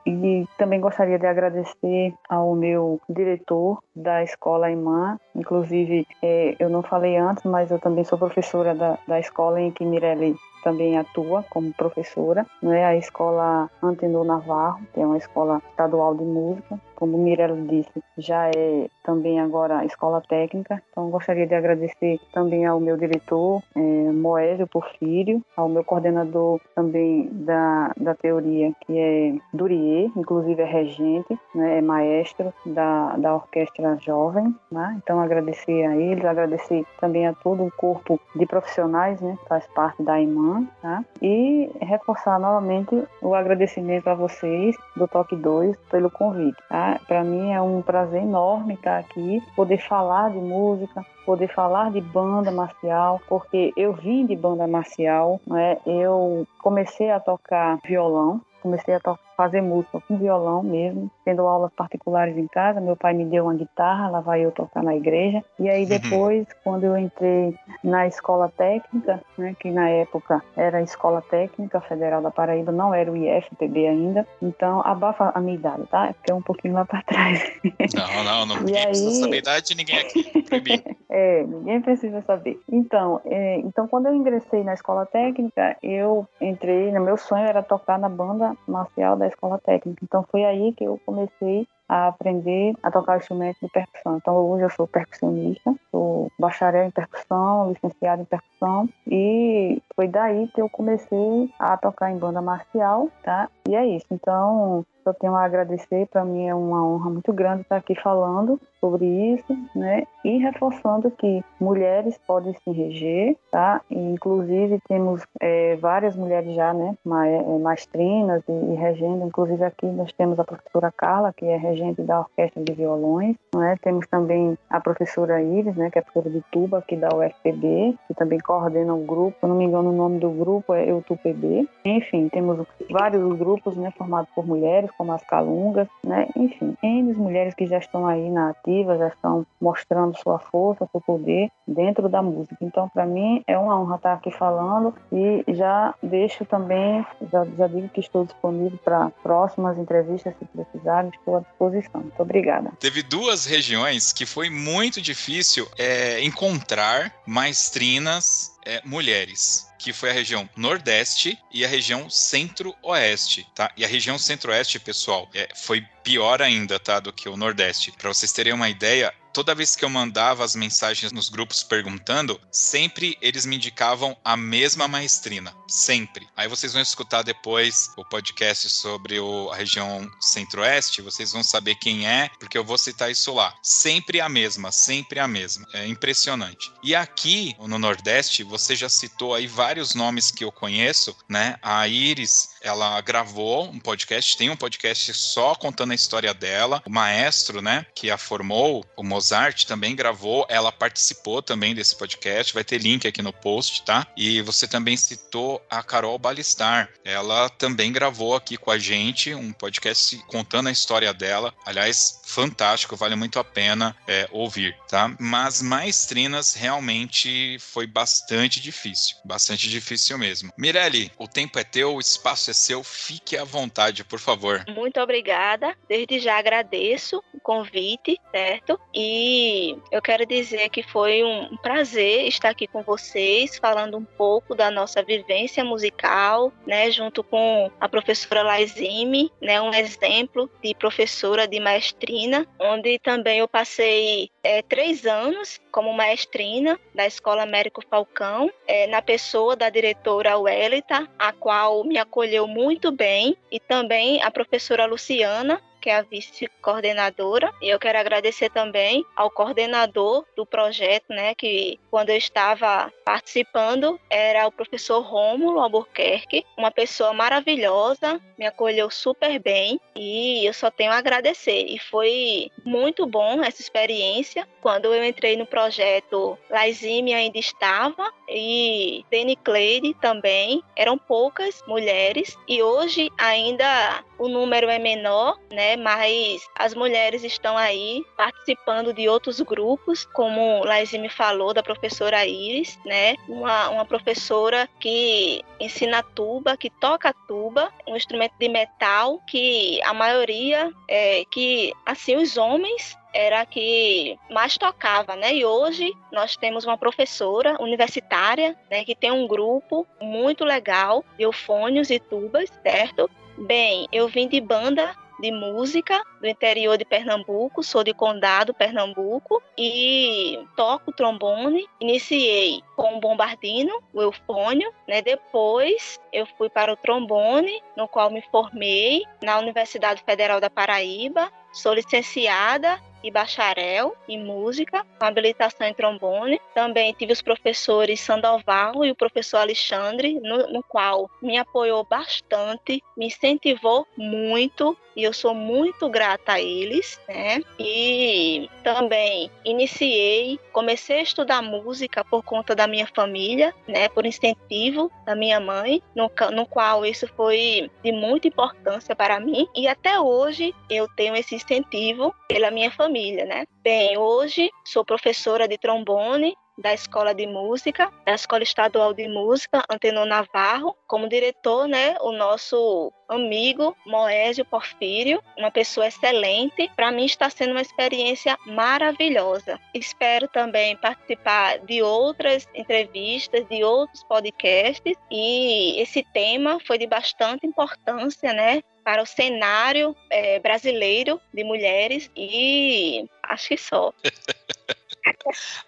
S2: E também gostaria de agradecer ao meu diretor da escola Imã. Inclusive, é, eu não falei antes, mas eu também sou professora da, da escola em que Mirelle também atua como professora, é a escola Antenor Navarro, que é uma escola estadual de música, como Mirella disse, já é também agora escola técnica. Então, gostaria de agradecer também ao meu diretor, é, Moésio Porfírio, ao meu coordenador também da, da teoria, que é Durier, inclusive é regente, né, é maestro da, da Orquestra Jovem. Né? Então, agradecer a eles, agradecer também a todo o corpo de profissionais, né, faz parte da IMAN, tá? e reforçar novamente o agradecimento a vocês do Toque 2 pelo convite. Tá? Para mim é um prazer enorme estar aqui, poder falar de música, poder falar de banda marcial, porque eu vim de banda marcial, né? eu comecei a tocar violão, comecei a fazer música com violão mesmo, tendo aulas particulares em casa. Meu pai me deu uma guitarra, lá vai eu tocar na igreja. E aí uhum. depois, quando eu entrei na escola técnica, né, que na época era a Escola Técnica Federal da Paraíba, não era o IFPB ainda. Então, abafa a minha idade, tá? É porque é um pouquinho lá para trás. <laughs>
S1: Não, não, não. Ninguém aí... precisa saber a idade de ninguém aqui. <laughs>
S2: é, ninguém precisa saber. Então, é, então, quando eu ingressei na escola técnica, eu entrei, no meu sonho era tocar na banda marcial da escola técnica. Então foi aí que eu comecei a aprender a tocar instrumento de percussão. Então hoje eu sou percussionista, sou bacharel em percussão, licenciado em percussão e foi daí que eu comecei a tocar em banda marcial, tá? E é isso. Então eu tenho a agradecer, para mim é uma honra muito grande estar aqui falando sobre isso, né? E reforçando que mulheres podem se reger, tá? E, inclusive temos é, várias mulheres já, né? É, Maestrinas e, e regendo, inclusive aqui nós temos a professora Carla, que é regente da Orquestra de Violões, né? Temos também a professora Iris, né? Que é professora de tuba aqui da UFPB, que também coordena o grupo, se não me engano o nome do grupo é EUTUPB. Enfim, temos vários grupos, né? Formados por mulheres, como as calungas, né? Enfim, N mulheres que já estão aí na ativa, já estão mostrando sua força, seu poder dentro da música. Então, para mim, é uma honra estar aqui falando e já deixo também, já, já digo que estou disponível para próximas entrevistas, se precisarem, estou à disposição. Muito obrigada.
S1: Teve duas regiões que foi muito difícil é, encontrar maestrinas é, mulheres que foi a região Nordeste e a região Centro-Oeste, tá? E a região Centro-Oeste, pessoal, é, foi pior ainda, tá, do que o Nordeste. Para vocês terem uma ideia, toda vez que eu mandava as mensagens nos grupos perguntando, sempre eles me indicavam a mesma maestrina. Sempre. Aí vocês vão escutar depois o podcast sobre o, a região centro-oeste, vocês vão saber quem é, porque eu vou citar isso lá. Sempre a mesma, sempre a mesma. É impressionante. E aqui no Nordeste, você já citou aí vários nomes que eu conheço, né? A Iris, ela gravou um podcast, tem um podcast só contando a história dela. O maestro, né, que a formou, o Mozart também gravou, ela participou também desse podcast, vai ter link aqui no post, tá? E você também citou a Carol Balistar, ela também gravou aqui com a gente um podcast contando a história dela. Aliás, fantástico, vale muito a pena é, ouvir, tá? Mas maestrinas realmente foi bastante difícil, bastante difícil mesmo. Mirelle, o tempo é teu, o espaço é seu, fique à vontade, por favor.
S3: Muito obrigada, desde já agradeço o convite, certo? E E eu quero dizer que foi um prazer estar aqui com vocês, falando um pouco da nossa vivência musical, né, junto com a professora Laizime, né, um exemplo de professora de maestrina, onde também eu passei é, três anos como maestrina da Escola Américo Falcão, é, na pessoa da diretora Welita, a qual me acolheu muito bem, e também a professora Luciana, que é a vice-coordenadora. E eu quero agradecer também ao coordenador do projeto, né, que quando eu estava participando era o professor Rômulo Albuquerque, uma pessoa maravilhosa, me acolheu super bem e eu só tenho a agradecer. E foi muito bom essa experiência. Quando eu entrei no projeto, Laizime ainda estava e Deni Cleide também. Eram poucas mulheres e hoje ainda o número é menor, né? Mas as mulheres estão aí participando de outros grupos, como Laizime falou, da professora Iris, né? Uma, uma professora que ensina tuba, que toca tuba, um instrumento de metal que a maioria é que assim os homens era que mais tocava, né? E hoje nós temos uma professora universitária, né, que tem um grupo muito legal de eufônios e tubas, certo? Bem, eu vim de banda de música do interior de Pernambuco, sou de Condado, Pernambuco, e toco trombone. Iniciei com o bombardino, o eufônio, né? Depois eu fui para o trombone, no qual me formei na Universidade Federal da Paraíba. Sou licenciada e bacharel em música, com habilitação em trombone. Também tive os professores Sandoval e o professor Alexandre, no, no qual me apoiou bastante, me incentivou muito e eu sou muito grata a eles, né? E também iniciei, comecei a estudar música por conta da minha família, né? Por incentivo da minha mãe, no, no qual isso foi de muita importância para mim e até hoje eu tenho esse incentivo pela minha família né? Bem, hoje sou professora de trombone da Escola de Música, da Escola Estadual de Música Antenor Navarro, como diretor, né, o nosso amigo Moésio Porfírio, uma pessoa excelente. Para mim está sendo uma experiência maravilhosa. Espero também participar de outras entrevistas, de outros podcasts e esse tema foi de bastante importância, né, para o cenário é, brasileiro de mulheres e acho que só. <laughs>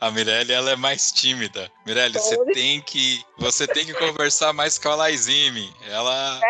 S1: A Mirelle, ela é mais tímida. Mirelle, você tem que você tem que conversar mais com a Laizime. Ela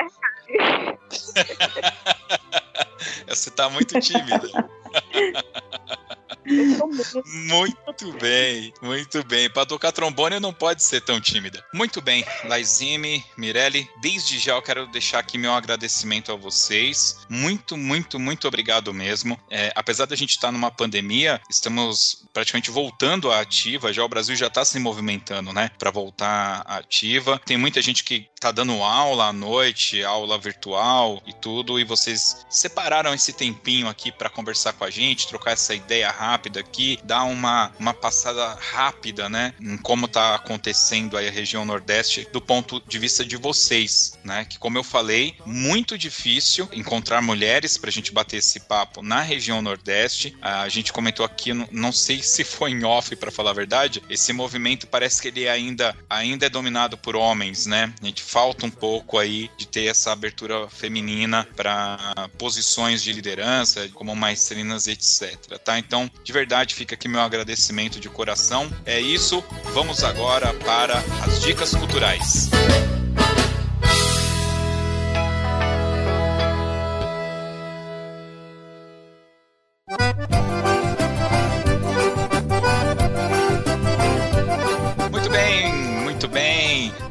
S1: <laughs> Você tá muito tímida. <laughs> Muito bem, muito bem. Para tocar trombone não pode ser tão tímida. Muito bem, Laizime, Mirelle, desde já eu quero deixar aqui meu agradecimento a vocês. Muito, muito, muito obrigado mesmo. É, apesar da gente estar numa pandemia, estamos praticamente voltando à ativa. Já o Brasil já está se movimentando, né, para voltar à ativa. Tem muita gente que está dando aula à noite, aula virtual e tudo, e vocês separaram esse tempinho aqui para conversar com a gente, trocar essa ideia rápida aqui, dar uma, uma passada rápida, né, em como está acontecendo aí a região Nordeste do ponto de vista de vocês, né, que como eu falei, muito difícil encontrar mulheres para a gente bater esse papo na região Nordeste. A gente comentou aqui, não sei se foi em off para falar a verdade, esse movimento parece que ele ainda, ainda é dominado por homens, né? A gente falta um pouco aí de ter essa abertura feminina para posições de liderança, como maestrinas, etc. Tá? Então, de verdade, fica aqui meu agradecimento de coração. É isso. Vamos agora para as dicas culturais.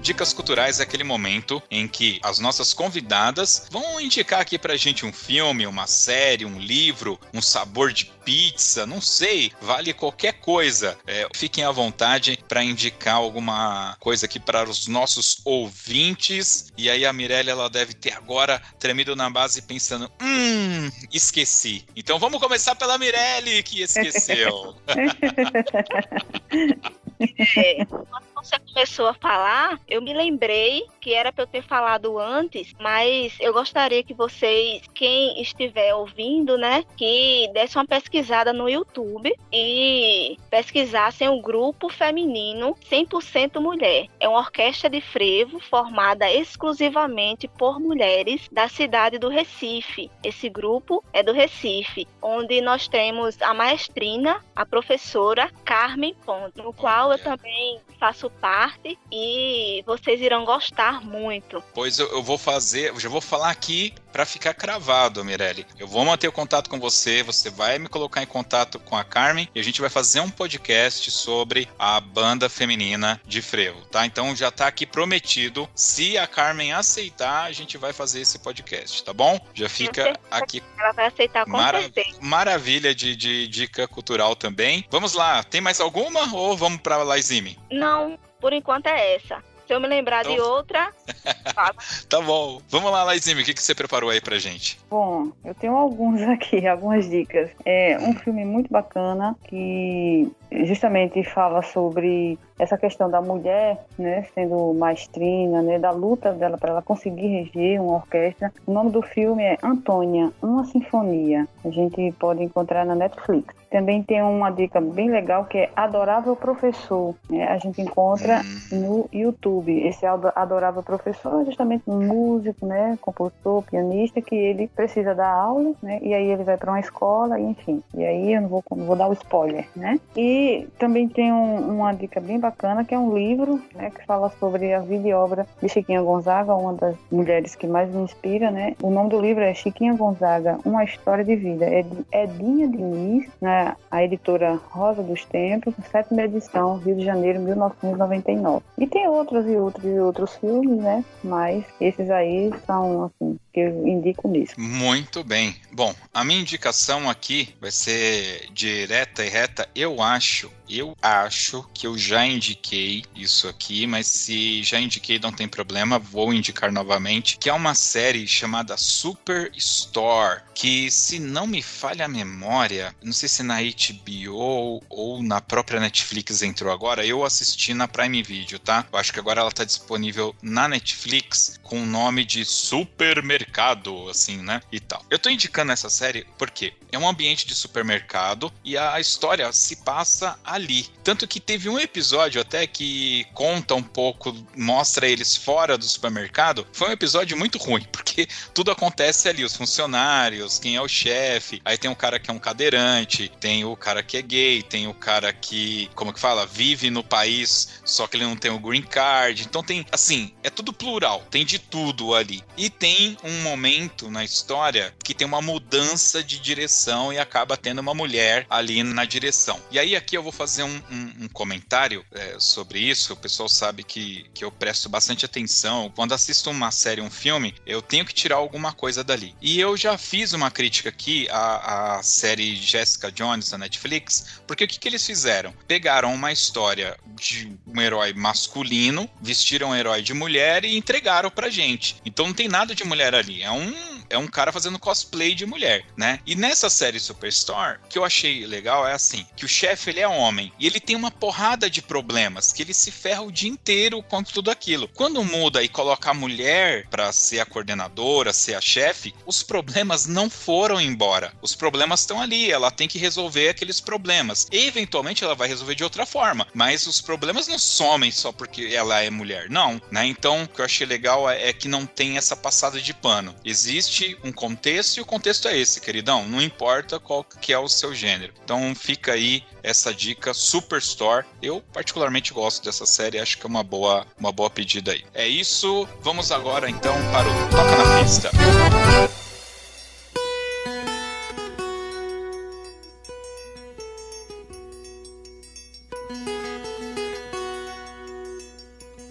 S1: Dicas Culturais é aquele momento em que as nossas convidadas vão indicar aqui pra gente um filme, uma série, um livro, um sabor de pizza, não sei, vale qualquer coisa. É, fiquem à vontade para indicar alguma coisa aqui para os nossos ouvintes. E aí a Mirella ela deve ter agora tremido na base pensando, hum, esqueci. Então vamos começar pela Mirelle que esqueceu. <laughs> <laughs> <laughs>
S3: é, você começou a falar, eu me lembrei que era para eu ter falado antes, mas eu gostaria que vocês, quem estiver ouvindo, né, que desse uma pesquisada no YouTube e pesquisassem o um grupo feminino 100% mulher. É uma orquestra de frevo formada exclusivamente por mulheres da cidade do Recife. Esse grupo é do Recife, onde nós temos a maestrina, a professora Carmen Ponte, no qual eu também faço parte e vocês irão gostar muito.
S1: Pois eu, eu vou fazer, eu já vou falar aqui para ficar cravado, Mirelle. Eu vou manter o contato com você, você vai me colocar em contato com a Carmen e a gente vai fazer um podcast sobre a banda feminina de frevo, tá? Então já tá aqui prometido. Se a Carmen aceitar, a gente vai fazer esse podcast, tá bom? Já fica aqui.
S3: Ela vai aceitar com Mara certeza.
S1: Maravilha de, de dica cultural também. Vamos lá, tem mais alguma ou vamos para Laizime?
S3: Não, por enquanto é essa. Se eu me lembrar então... de outra, <laughs>
S1: tá bom. Vamos lá, Laizime, o que, que você preparou aí pra gente?
S2: Bom, eu tenho alguns <laughs> aqui, algumas dicas. É um filme muito bacana que justamente fala sobre essa questão da mulher, né, sendo maestrina, né, da luta dela para ela conseguir reger uma orquestra. O nome do filme é Antônia, uma sinfonia. A gente pode encontrar na Netflix. Também tem uma dica bem legal que é Adorável Professor. Né? A gente encontra hum. no YouTube. Esse Adorável Professor é justamente um músico, né, compositor, pianista que ele precisa dar aula, né, e aí ele vai para uma escola, enfim. E aí eu não vou, não vou dar o spoiler, né? E também tem um, uma dica bem bacana, que é um livro né, que fala sobre a vida e obra de Chiquinha Gonzaga, uma das mulheres que mais me inspira. Né? O nome do livro é Chiquinha Gonzaga, Uma História de Vida. É de Edinha Diniz, né, a editora Rosa dos Tempos, sétima edição, Rio de Janeiro, 1999. E tem outros e outros e outros filmes, né? Mas esses aí são, assim, que eu indico nisso.
S1: Muito bem. Bom, a minha indicação aqui vai ser direta e reta. Eu acho eu acho que eu já indiquei isso aqui, mas se já indiquei não tem problema, vou indicar novamente, que é uma série chamada Super Store, que se não me falha a memória, não sei se na HBO ou na própria Netflix entrou agora, eu assisti na Prime Video, tá? Eu acho que agora ela tá disponível na Netflix com o nome de Supermercado, assim, né? E tal. Eu tô indicando essa série porque é um ambiente de supermercado e a história se passa ali. Tanto que teve um episódio até que conta um pouco, mostra eles fora do supermercado. Foi um episódio muito ruim, <laughs> porque tudo acontece ali, os funcionários, quem é o chefe, aí tem um cara que é um cadeirante, tem o cara que é gay, tem o cara que, como que fala, vive no país, só que ele não tem o green card. Então tem, assim, é tudo plural, tem de tudo ali. E tem um momento na história que tem uma mudança de direção e acaba tendo uma mulher ali na direção. E aí aqui eu vou fazer um, um, um comentário é, sobre isso. O pessoal sabe que, que eu presto bastante atenção. Quando assisto uma série, um filme, eu tenho que tirar alguma coisa dali. E eu já fiz uma crítica aqui à, à série Jessica Jones da Netflix, porque o que, que eles fizeram? Pegaram uma história de um herói masculino, vestiram um herói de mulher e entregaram pra gente. Então não tem nada de mulher ali. É um, é um cara fazendo cosplay de mulher, né? E nessa série Superstore, que eu achei legal é assim, que o chefe ele é homem e ele tem uma porrada de problemas, que ele se ferra o dia inteiro com tudo aquilo. Quando muda e coloca a mulher para ser a coordenadora, ser a chefe, os problemas não foram embora. Os problemas estão ali, ela tem que resolver aqueles problemas. E, eventualmente ela vai resolver de outra forma, mas os problemas não somem só porque ela é mulher, não, né? Então, o que eu achei legal é, é que não tem essa passada de pano. Existe um contexto e o contexto é esse, queridão. Não importa qual que é o seu gênero. Então, fica aí essa dica Superstore. Eu particularmente gosto dessa série, acho que é uma boa, uma boa pedida aí. É isso, vamos agora então para o Toca na Pista.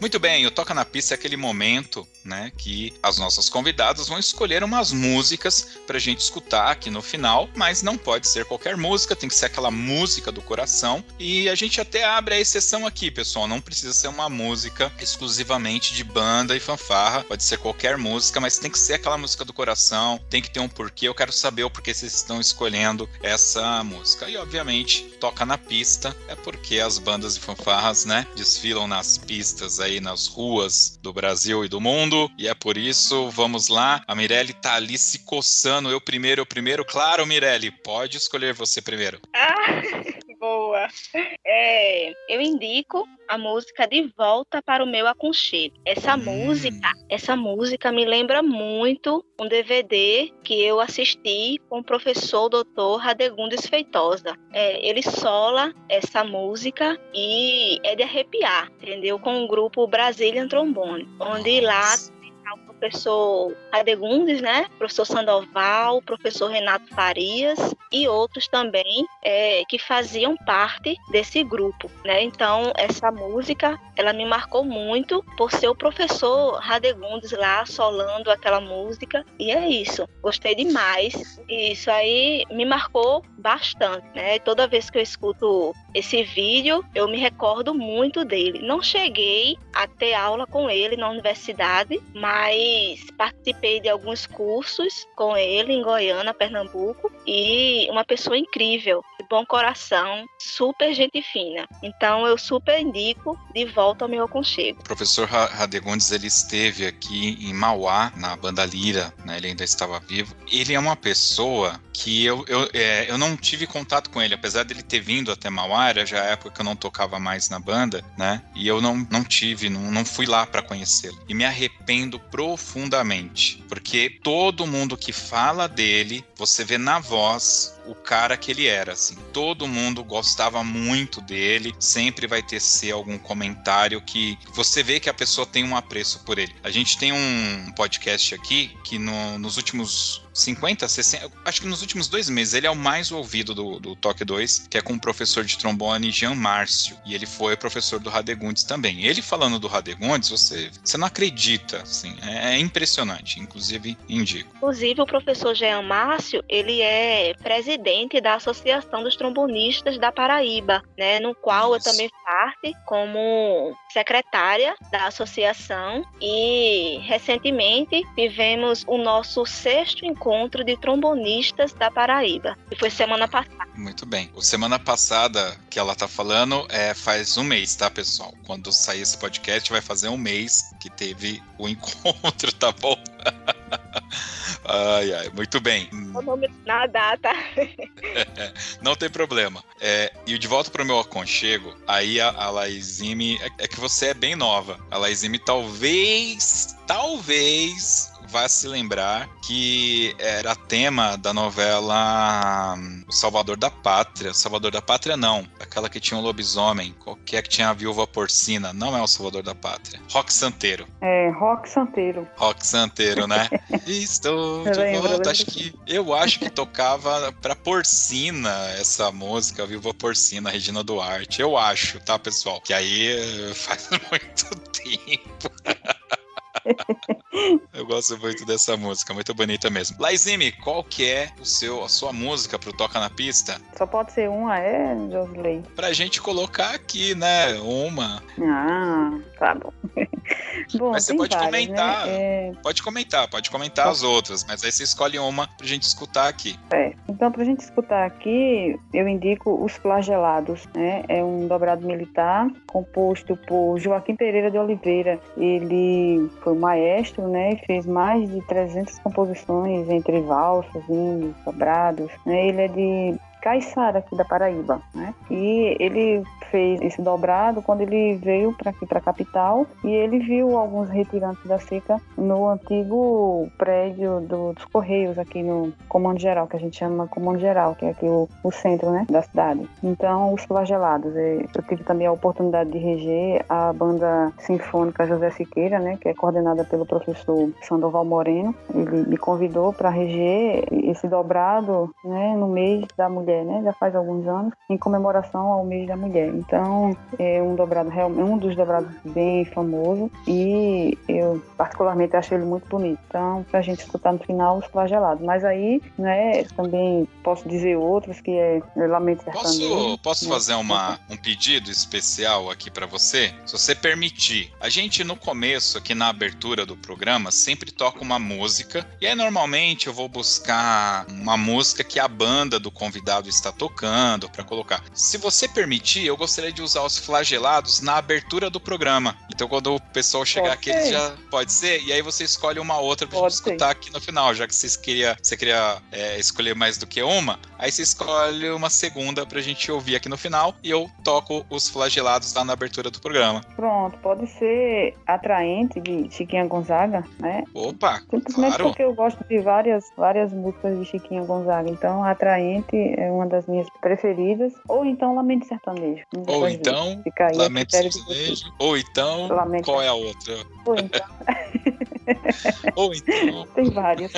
S1: Muito bem, o Toca na Pista é aquele momento, né, que as nossas convidadas vão escolher umas músicas pra gente escutar aqui no final, mas não pode ser qualquer música, tem que ser aquela música do coração. E a gente até abre a exceção aqui, pessoal, não precisa ser uma música exclusivamente de banda e fanfarra, pode ser qualquer música, mas tem que ser aquela música do coração, tem que ter um porquê. Eu quero saber o porquê vocês estão escolhendo essa música. E obviamente, toca na pista é porque as bandas e fanfarras, né, desfilam nas pistas aí aí nas ruas do Brasil e do mundo. E é por isso, vamos lá. A Mirelle tá ali se coçando. Eu primeiro, eu primeiro. Claro, Mirelle, pode escolher você primeiro.
S3: Ah, <laughs> boa. É, eu indico a música De Volta para o Meu Aconchego. Essa hum. música, essa música me lembra muito um DVD que eu assisti com o professor Dr. Radegundes Feitosa. É, ele sola essa música e é de arrepiar, entendeu? Com o grupo Brazilian Trombone, onde lá o professor Adegundes, né? Professor Sandoval, professor Renato Farias e outros também é, que faziam parte desse grupo, né? Então essa música ela me marcou muito por ser o professor Radegundes lá solando aquela música e é isso. Gostei demais e isso aí me marcou bastante, né? Toda vez que eu escuto esse vídeo eu me recordo muito dele. Não cheguei a ter aula com ele na universidade, mas participei de alguns cursos com ele em Goiânia, Pernambuco e uma pessoa incrível, de bom coração, super gente fina. Então eu super indico de volta ao meu aconchego.
S1: O professor Radegundes ele esteve aqui em Mauá, na banda Lira, né? ele ainda estava vivo. Ele é uma pessoa que eu, eu, é, eu não tive contato com ele, apesar dele ter vindo até Mauá, era já a época que eu não tocava mais na banda, né? E eu não, não tive, não, não fui lá para conhecê-lo. E me arrependo profundamente, porque todo mundo que fala dele, você vê na voz o cara que ele era, assim. Todo mundo gostava muito dele, sempre vai ter ser algum comentário que você vê que a pessoa tem um apreço por ele. A gente tem um podcast aqui que no, nos últimos 50, 60, acho que nos últimos dois meses, ele é o mais ouvido do, do Toque 2, que é com o professor de trombone Jean Márcio. E ele foi professor do Radegundes também. Ele falando do Radegundes, você, você não acredita, assim, é, é impressionante. Inclusive, indico.
S3: Inclusive, o professor Jean Márcio, ele é presidente da Associação dos Trombonistas da Paraíba, né, no qual Isso. eu também parte como secretária da associação e recentemente tivemos o nosso sexto encontro encontro de trombonistas da Paraíba. E foi semana passada.
S1: Muito bem. O semana passada que ela tá falando é faz um mês, tá, pessoal? Quando sair esse podcast, vai fazer um mês que teve o <laughs> encontro, tá bom? <laughs> Ai, ai, muito bem.
S3: Na data. <laughs>
S1: Não tem problema. É, e de volta para o meu aconchego, aí a, a Laizime. É, é, que você é bem nova. A Laizime talvez, talvez vai se lembrar que era tema da novela hum, O Salvador da Pátria. Salvador da Pátria não, aquela que tinha um lobisomem, qualquer que tinha a viúva porcina, não é o Salvador da Pátria. Rock Santeiro.
S2: É, Rock Santeiro.
S1: Rock Santeiro, né? <laughs> Estou de lembro, volta. Acho que eu acho que tocava pra porcina essa música, Viúva Porcina, Regina Duarte. Eu acho, tá, pessoal? Que aí faz <laughs> muito tempo. <laughs> Eu gosto muito dessa música, muito bonita mesmo. Laizime, qual que é o seu, a sua música pro Toca na Pista?
S2: Só pode ser uma, é, Josley?
S1: Pra gente colocar aqui, né, uma.
S2: Ah, tá bom. <laughs>
S1: bom mas você pode várias, comentar, né? é... pode comentar, pode comentar as outras, mas aí você escolhe uma pra gente escutar aqui.
S2: É, então pra gente escutar aqui, eu indico Os Flagelados, né, é um dobrado militar composto por Joaquim Pereira de Oliveira. Ele foi maestro, né, fez mais de 300 composições entre valsas, hinos, dobrados. Né, ele é de Caiçara, aqui da Paraíba, né? E ele fez esse dobrado quando ele veio para aqui, para a capital, e ele viu alguns retirantes da seca no antigo prédio do, dos Correios, aqui no Comando Geral, que a gente chama Comando Geral, que é aqui o, o centro né, da cidade. Então, os flagelados. É, eu tive também a oportunidade de reger a banda sinfônica José Siqueira, né, que é coordenada pelo professor Sandoval Moreno. Ele me convidou para reger esse dobrado né, no mês da mulher, né, já faz alguns anos, em comemoração ao mês da mulher. Então, é um dobrado realmente um dos dobrados bem famoso e eu particularmente acho ele muito bonito. Então, pra gente escutar no final os flagelados. Mas aí, né, também posso dizer outros que é, é Lamento
S1: Posso, posso né? fazer uma, um pedido especial aqui para você? Se você permitir. A gente no começo, aqui na abertura do programa, sempre toca uma música e aí normalmente eu vou buscar uma música que a banda do convidado está tocando para colocar. Se você permitir, eu gostaria de usar os flagelados na abertura do programa. Então quando o pessoal chegar pode aqui, ele já pode ser, e aí você escolhe uma outra pode gente escutar aqui no final, já que vocês queria, você queria é, escolher mais do que uma, aí você escolhe uma segunda pra gente ouvir aqui no final e eu toco os flagelados lá na abertura do programa.
S2: Pronto, pode ser atraente de Chiquinha Gonzaga, né?
S1: Opa,
S2: Simplesmente
S1: claro.
S2: porque eu gosto de várias, várias músicas de Chiquinha Gonzaga, então atraente é uma das minhas preferidas, ou então Lamento Sertanejo.
S1: Ou então, Lamento Sertanejo, ou então, Lamento. qual é a outra?
S2: Ou então... <laughs>
S1: Ou então. <laughs> <laughs>
S2: Tem várias.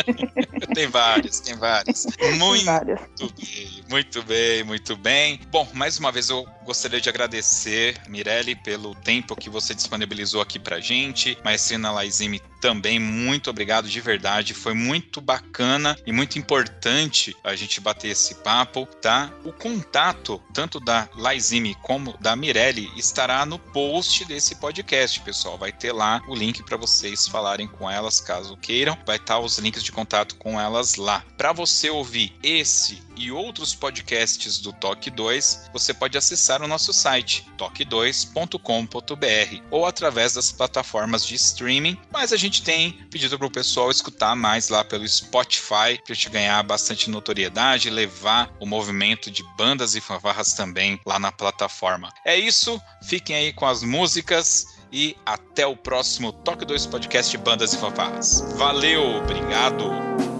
S1: tem várias, tem várias. Muito várias. bem, muito bem, muito bem. Bom, mais uma vez eu gostaria de agradecer, Mirelle, pelo tempo que você disponibilizou aqui pra gente. Maestrina Laizime também, muito obrigado de verdade. Foi muito bacana e muito importante a gente bater esse papo, tá? O contato, tanto da Laizime como da Mirelle, estará no post desse podcast, pessoal. Vai ter lá o link para vocês falarem com elas, caso queiram. Vai estar os links de contato com elas lá. Para você ouvir esse e outros podcasts do Toque 2, você pode acessar o nosso site toque2.com.br ou através das plataformas de streaming, mas a gente tem pedido para o pessoal escutar mais lá pelo Spotify para gente ganhar bastante notoriedade levar o movimento de bandas e fanfarras também lá na plataforma. É isso, fiquem aí com as músicas e até o próximo Toque 2 Podcast Bandas e Fanfarras. Valeu, obrigado!